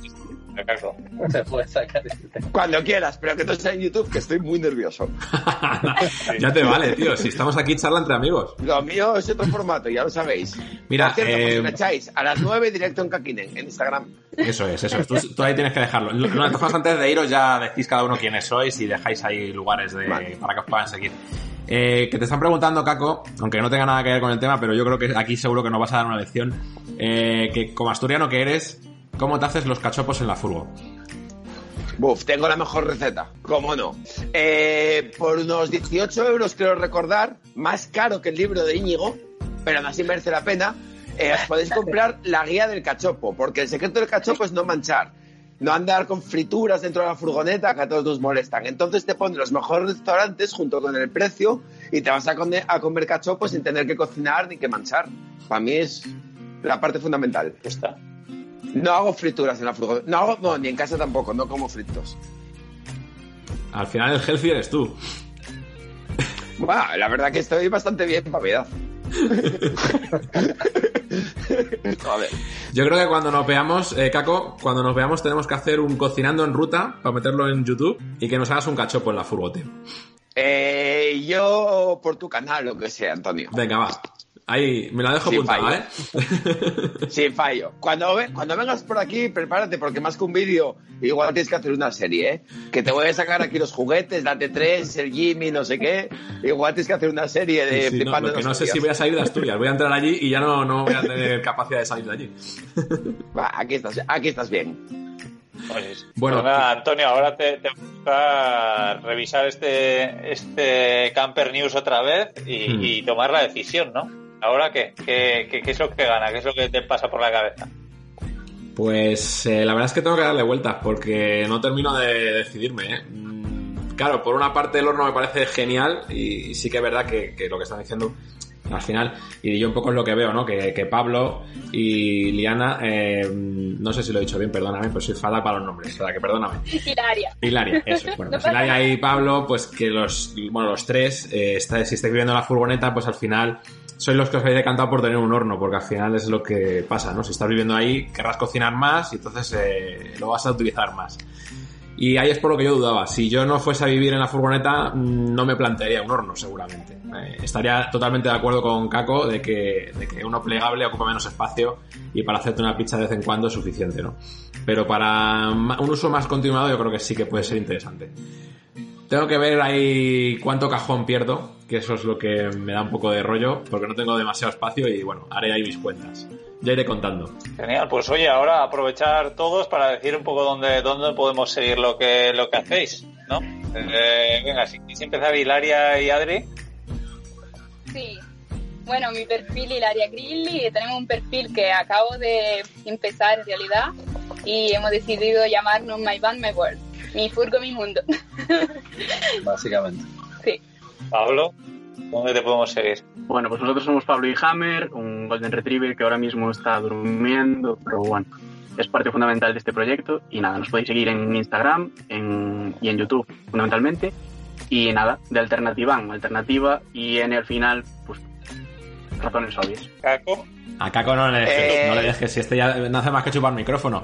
Se puede sacar ese tema. Cuando quieras, pero que no sea en YouTube, que estoy muy nervioso. ya te vale, tío. Si estamos aquí charla entre amigos. Lo mío es otro formato, ya lo sabéis. Mira, Por cierto, por eh, si me echáis, a las 9 directo en Kakinen, en Instagram. Eso es, eso es. Tú, tú ahí tienes que dejarlo. Cosas antes de iros ya decís cada uno quiénes sois y dejáis ahí lugares de, Vale. para que os puedan seguir. Eh, que te están preguntando, Caco, aunque no tenga nada que ver con el tema, pero yo creo que aquí seguro que nos vas a dar una lección. eh, que como asturiano que eres, ¿cómo te haces los cachopos en la furgo? Buf, tengo la mejor receta. ¿Cómo no? Eh, por unos 18 euros, creo recordar, más caro que el libro de Íñigo, pero aún así merece la pena, eh, os podéis comprar la guía del cachopo, porque el secreto del cachopo es no manchar. No andar con frituras dentro de la furgoneta que a todos nos molestan. Entonces te ponen los mejores restaurantes junto con el precio y te vas a, a comer cachopo sin tener que cocinar ni que manchar. Para mí es la parte fundamental. Está. No hago frituras en la furgoneta. No hago, no, ni en casa tampoco, no como fritos. Al final el healthy eres tú. Bueno, la verdad que estoy bastante bien para mi edad. A ver. Yo creo que cuando nos veamos, eh, Caco, cuando nos veamos tenemos que hacer un cocinando en ruta para meterlo en YouTube y que nos hagas un cachopo en la furgo, tío. Eh, yo por tu canal, lo que sea, Antonio. Venga, va. Ahí, me la dejo Sin apuntada, fallo. ¿eh? Sin fallo. Cuando, cuando vengas por aquí, prepárate, porque más que un vídeo, igual tienes que hacer una serie, ¿eh? Que te voy a sacar aquí los juguetes, la T3, el Jimmy, no sé qué. Igual tienes que hacer una serie de Sí, sí, no, flipando lo que en no sé si voy a salir de Asturias. Voy a entrar allí y ya no, no voy a tener capacidad de salir de allí. Va, aquí estás, aquí estás bien. Oye, Bueno, pues nada, Antonio, ahora te, te toca revisar este, este Camper News otra vez y, Hmm. y tomar la decisión, ¿no? ¿Ahora qué? ¿Qué, qué? qué es lo que gana? ¿Qué es lo que te pasa por la cabeza? Pues eh, la verdad es que tengo que darle vueltas porque no termino de decidirme. ¿eh? Mm, Claro, por una parte el horno me parece genial y sí que es verdad que, que lo que están diciendo al final, y yo un poco es lo que veo, ¿no? Que, que Pablo y Liana, eh, no sé si lo he dicho bien, perdóname, pero soy fatal para los nombres, o sea que perdóname. Hilaria. Hilaria, eso es. Bueno, No pues Hilaria y Pablo, pues que los, bueno, los tres, eh, está- si estáis viviendo en la furgoneta, pues al final sois los que os habéis decantado por tener un horno, porque al final es lo que pasa, ¿no? Si estás viviendo ahí, querrás cocinar más y entonces eh, lo vas a utilizar más. Y ahí es por lo que yo dudaba. Si yo no fuese a vivir en la furgoneta, mm, no me plantearía un horno, seguramente. Eh, estaría totalmente de acuerdo con Caco de que, de que uno plegable ocupa menos espacio y para hacerte una pizza de vez en cuando es suficiente, ¿no? Pero para un uso más continuado yo creo que sí que puede ser interesante. Tengo que ver ahí cuánto cajón pierdo, que eso es lo que me da un poco de rollo, porque no tengo demasiado espacio y bueno, haré ahí mis cuentas. Ya iré contando. Genial, pues oye, ahora aprovechar todos para decir un poco dónde, dónde podemos seguir lo que, lo que hacéis, ¿no? Eh, venga, si queréis empezar Hilaria y Adri. Sí. Bueno, mi perfil Hilaria Grilli, tenemos un perfil que acabo de empezar en realidad y hemos decidido llamarnos My Van My World. Mi furgo, mi mundo. Básicamente. Pablo, ¿dónde te podemos seguir? Bueno, pues nosotros somos Pablo y Hammer, un Golden Retriever que ahora mismo está durmiendo, pero bueno, es parte fundamental de este proyecto. Y nada, nos podéis seguir en Instagram en- y en YouTube fundamentalmente. Y nada, de Alternativan, Alternativa y en el final, pues razones obvias. Caco. A Caco no le dejes, Eh. no le dejes, si este ya no hace más que chupar micrófono.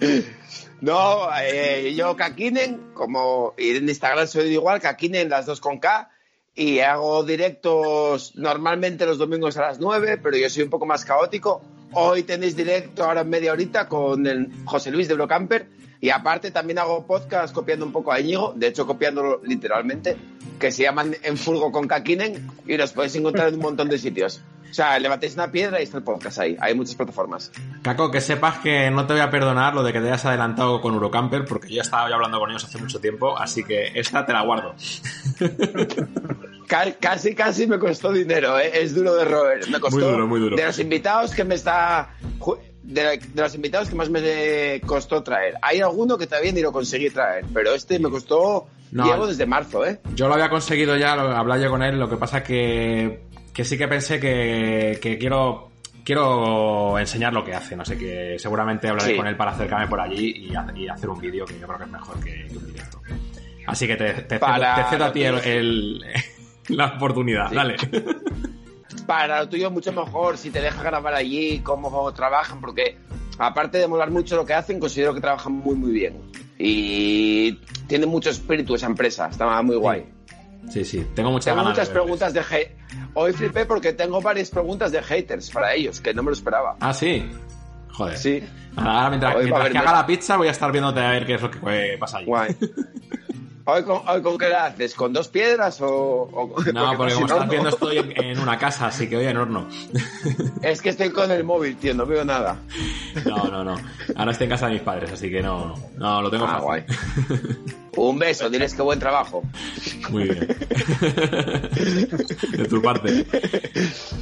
No, eh, yo Kakinen, como en Instagram soy igual, Kakinen las dos con K, y hago directos normalmente los domingos a las 9, pero yo soy un poco más caótico. Hoy tenéis directo ahora en media horita con el José Luis de Blocamper, y aparte también hago podcast copiando un poco a Íñigo, de hecho copiándolo literalmente, que se llaman En Furgo con Kakinen, y los podéis encontrar en un montón de sitios. O sea, levantéis una piedra y está el podcast ahí. Hay muchas plataformas. Caco, que sepas que no te voy a perdonar lo de que te hayas adelantado con Eurocamper, porque yo estaba ya hablando con ellos hace mucho tiempo, así que esta te la guardo. Ca- Casi, casi me costó dinero, ¿eh? es duro de roer. Me costó. Muy duro, muy duro. De los invitados que me está. De, de los invitados que más me costó traer. Hay alguno que todavía ni lo conseguí traer, pero este me costó Llevo desde marzo, ¿eh? Yo lo había conseguido ya, lo hablaba yo con él, lo que pasa que, que sí que pensé que, que quiero quiero enseñar lo que hace, no sé, que seguramente hablaré Sí. con él para acercarme por allí y, y hacer un vídeo que yo creo que es mejor que, que un directo. Así que te, te, cedo- te cedo a ti el, el- la oportunidad, dale. Para lo tuyo mucho mejor si te deja grabar allí cómo trabajan, porque aparte de molar mucho lo que hacen, considero que trabajan muy muy bien. Y tiene mucho espíritu esa empresa, está muy guay. Sí, sí, tengo muchas Tengo ganas muchas de preguntas de hate. Hoy flipé porque tengo varias preguntas de haters para ellos, que no me lo esperaba. Ah, sí. Joder. Sí. Ahora, mientras, mientras que haga la pizza, voy a estar viéndote a ver qué es lo que pasa allí. Guay. ¿Hoy con, hoy con qué la haces? ¿Con dos piedras o...? o- No, porque si como estás viendo estoy en, en una casa, así que hoy en horno. Es que estoy con el móvil, tío, no veo nada. No, no, no. Ahora estoy en casa de mis padres, así que no, no, lo tengo Ah, fácil. guay. Un beso, diles que buen trabajo. Muy bien. De tu parte.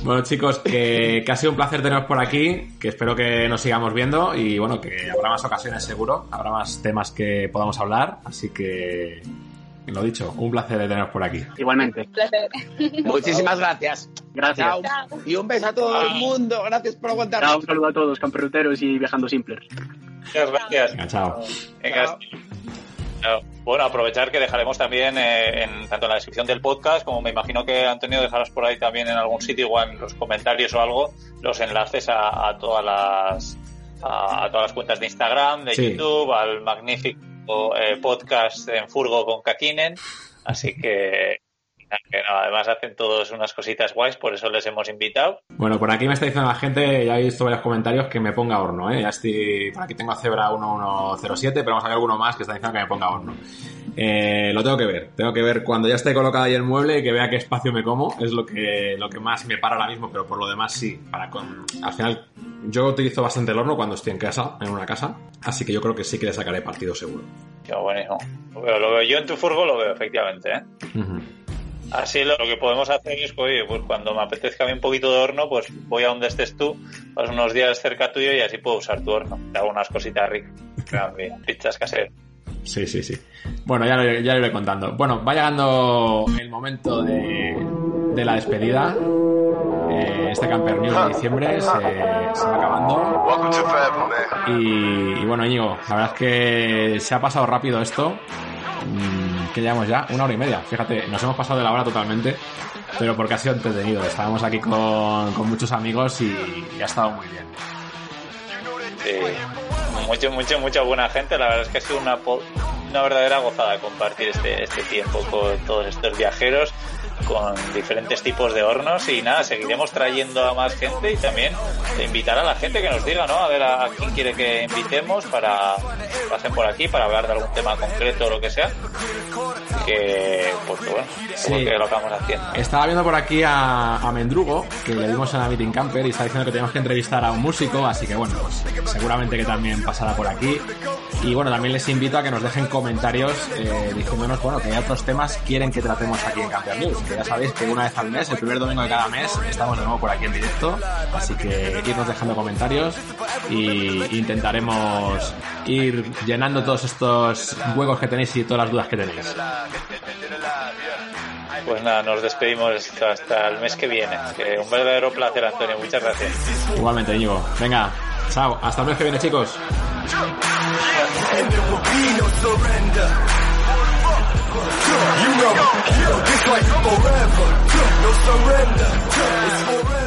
Bueno, chicos, que, que ha sido un placer teneros por aquí, que espero que nos sigamos viendo y bueno, que habrá más ocasiones seguro, habrá más temas que podamos hablar, así que lo dicho, un placer de teneros por aquí. Igualmente. Placer. Muchísimas gracias. Gracias. Chao. Y un beso a todo el mundo. Gracias por aguantar. Chao, un saludo a todos, camperruteros y viajando simplers. Muchas gracias. Venga, chao. Venga. Chao. Bueno, aprovechar que dejaremos también eh, en, tanto en la descripción del podcast como me imagino que Antonio dejarás por ahí también en algún sitio igual en los comentarios o algo los enlaces a, a todas las a, a todas las cuentas de Instagram, de Sí. YouTube, al magnífico eh, podcast en Furgo con Kakinen. Así que, que no, además hacen todos unas cositas guays, por eso les hemos invitado. Bueno, por aquí me está diciendo la gente, ya he visto varios comentarios, que me ponga horno, ¿eh? Ya estoy, por aquí tengo a Zebra 1107, pero vamos a ver alguno más que está diciendo que me ponga horno. Eh, lo tengo que ver, tengo que ver cuando ya esté colocado ahí el mueble y que vea qué espacio me como, es lo que, lo que más me para ahora mismo, pero por lo demás sí, para con, al final yo utilizo bastante el horno cuando estoy en casa, en una casa, así que yo creo que sí que le sacaré partido seguro. Yo, buenísimo. Lo veo, lo veo. Yo en tu Furgo lo veo, efectivamente, ¿eh? Así lo, lo que podemos hacer es, oye, pues cuando me apetezca a mí un poquito de horno, pues voy a donde estés tú, vas unos días cerca tuyo y así puedo usar tu horno. Te hago unas cositas ricas. También, Pizzas caseras. Sí, sí, sí. Bueno, ya lo, iré- ya lo iré contando. Bueno, va llegando el momento de, de la despedida. Eh, este Camper News de diciembre se, se va acabando. Y, y bueno, Íñigo, la verdad es que se ha pasado rápido esto. Mm, que llevamos ya una hora y media. Fíjate, nos hemos pasado de la hora totalmente, pero porque ha sido entretenido. Estábamos aquí con, con muchos amigos y, y ha estado muy bien. Sí. Mucho, mucho, mucha buena gente. La verdad es que ha sido una, una verdadera gozada compartir este, este tiempo con todos estos viajeros, con diferentes tipos de hornos y nada, seguiremos trayendo a más gente y también invitar a la gente que nos diga, ¿no? A ver a, a quién quiere que invitemos para pasen por aquí para hablar de algún tema concreto o lo que sea. Que, pues bueno, Sí. que lo acabamos haciendo. Estaba viendo por aquí a, a Mendrugo, que le dimos en la Meeting Camper, y está diciendo que tenemos que entrevistar a un músico, así que bueno, pues seguramente que también pasará por aquí. Y bueno, también les invito a que nos dejen comentarios eh, diciéndonos, bueno, que otros temas quieren que tratemos aquí en Camper News. Que ya sabéis que una vez al mes, el primer domingo de cada mes, estamos de nuevo por aquí en directo, así que irnos dejando comentarios y intentaremos ir llenando todos estos huecos que tenéis y todas las dudas que tenéis. Pues nada, nos despedimos hasta el mes que viene. Un verdadero placer, Antonio. Muchas gracias. Igualmente, Íñigo. Venga, chao. Hasta el mes que viene, chicos. You know, this life forever, no surrender. It's forever.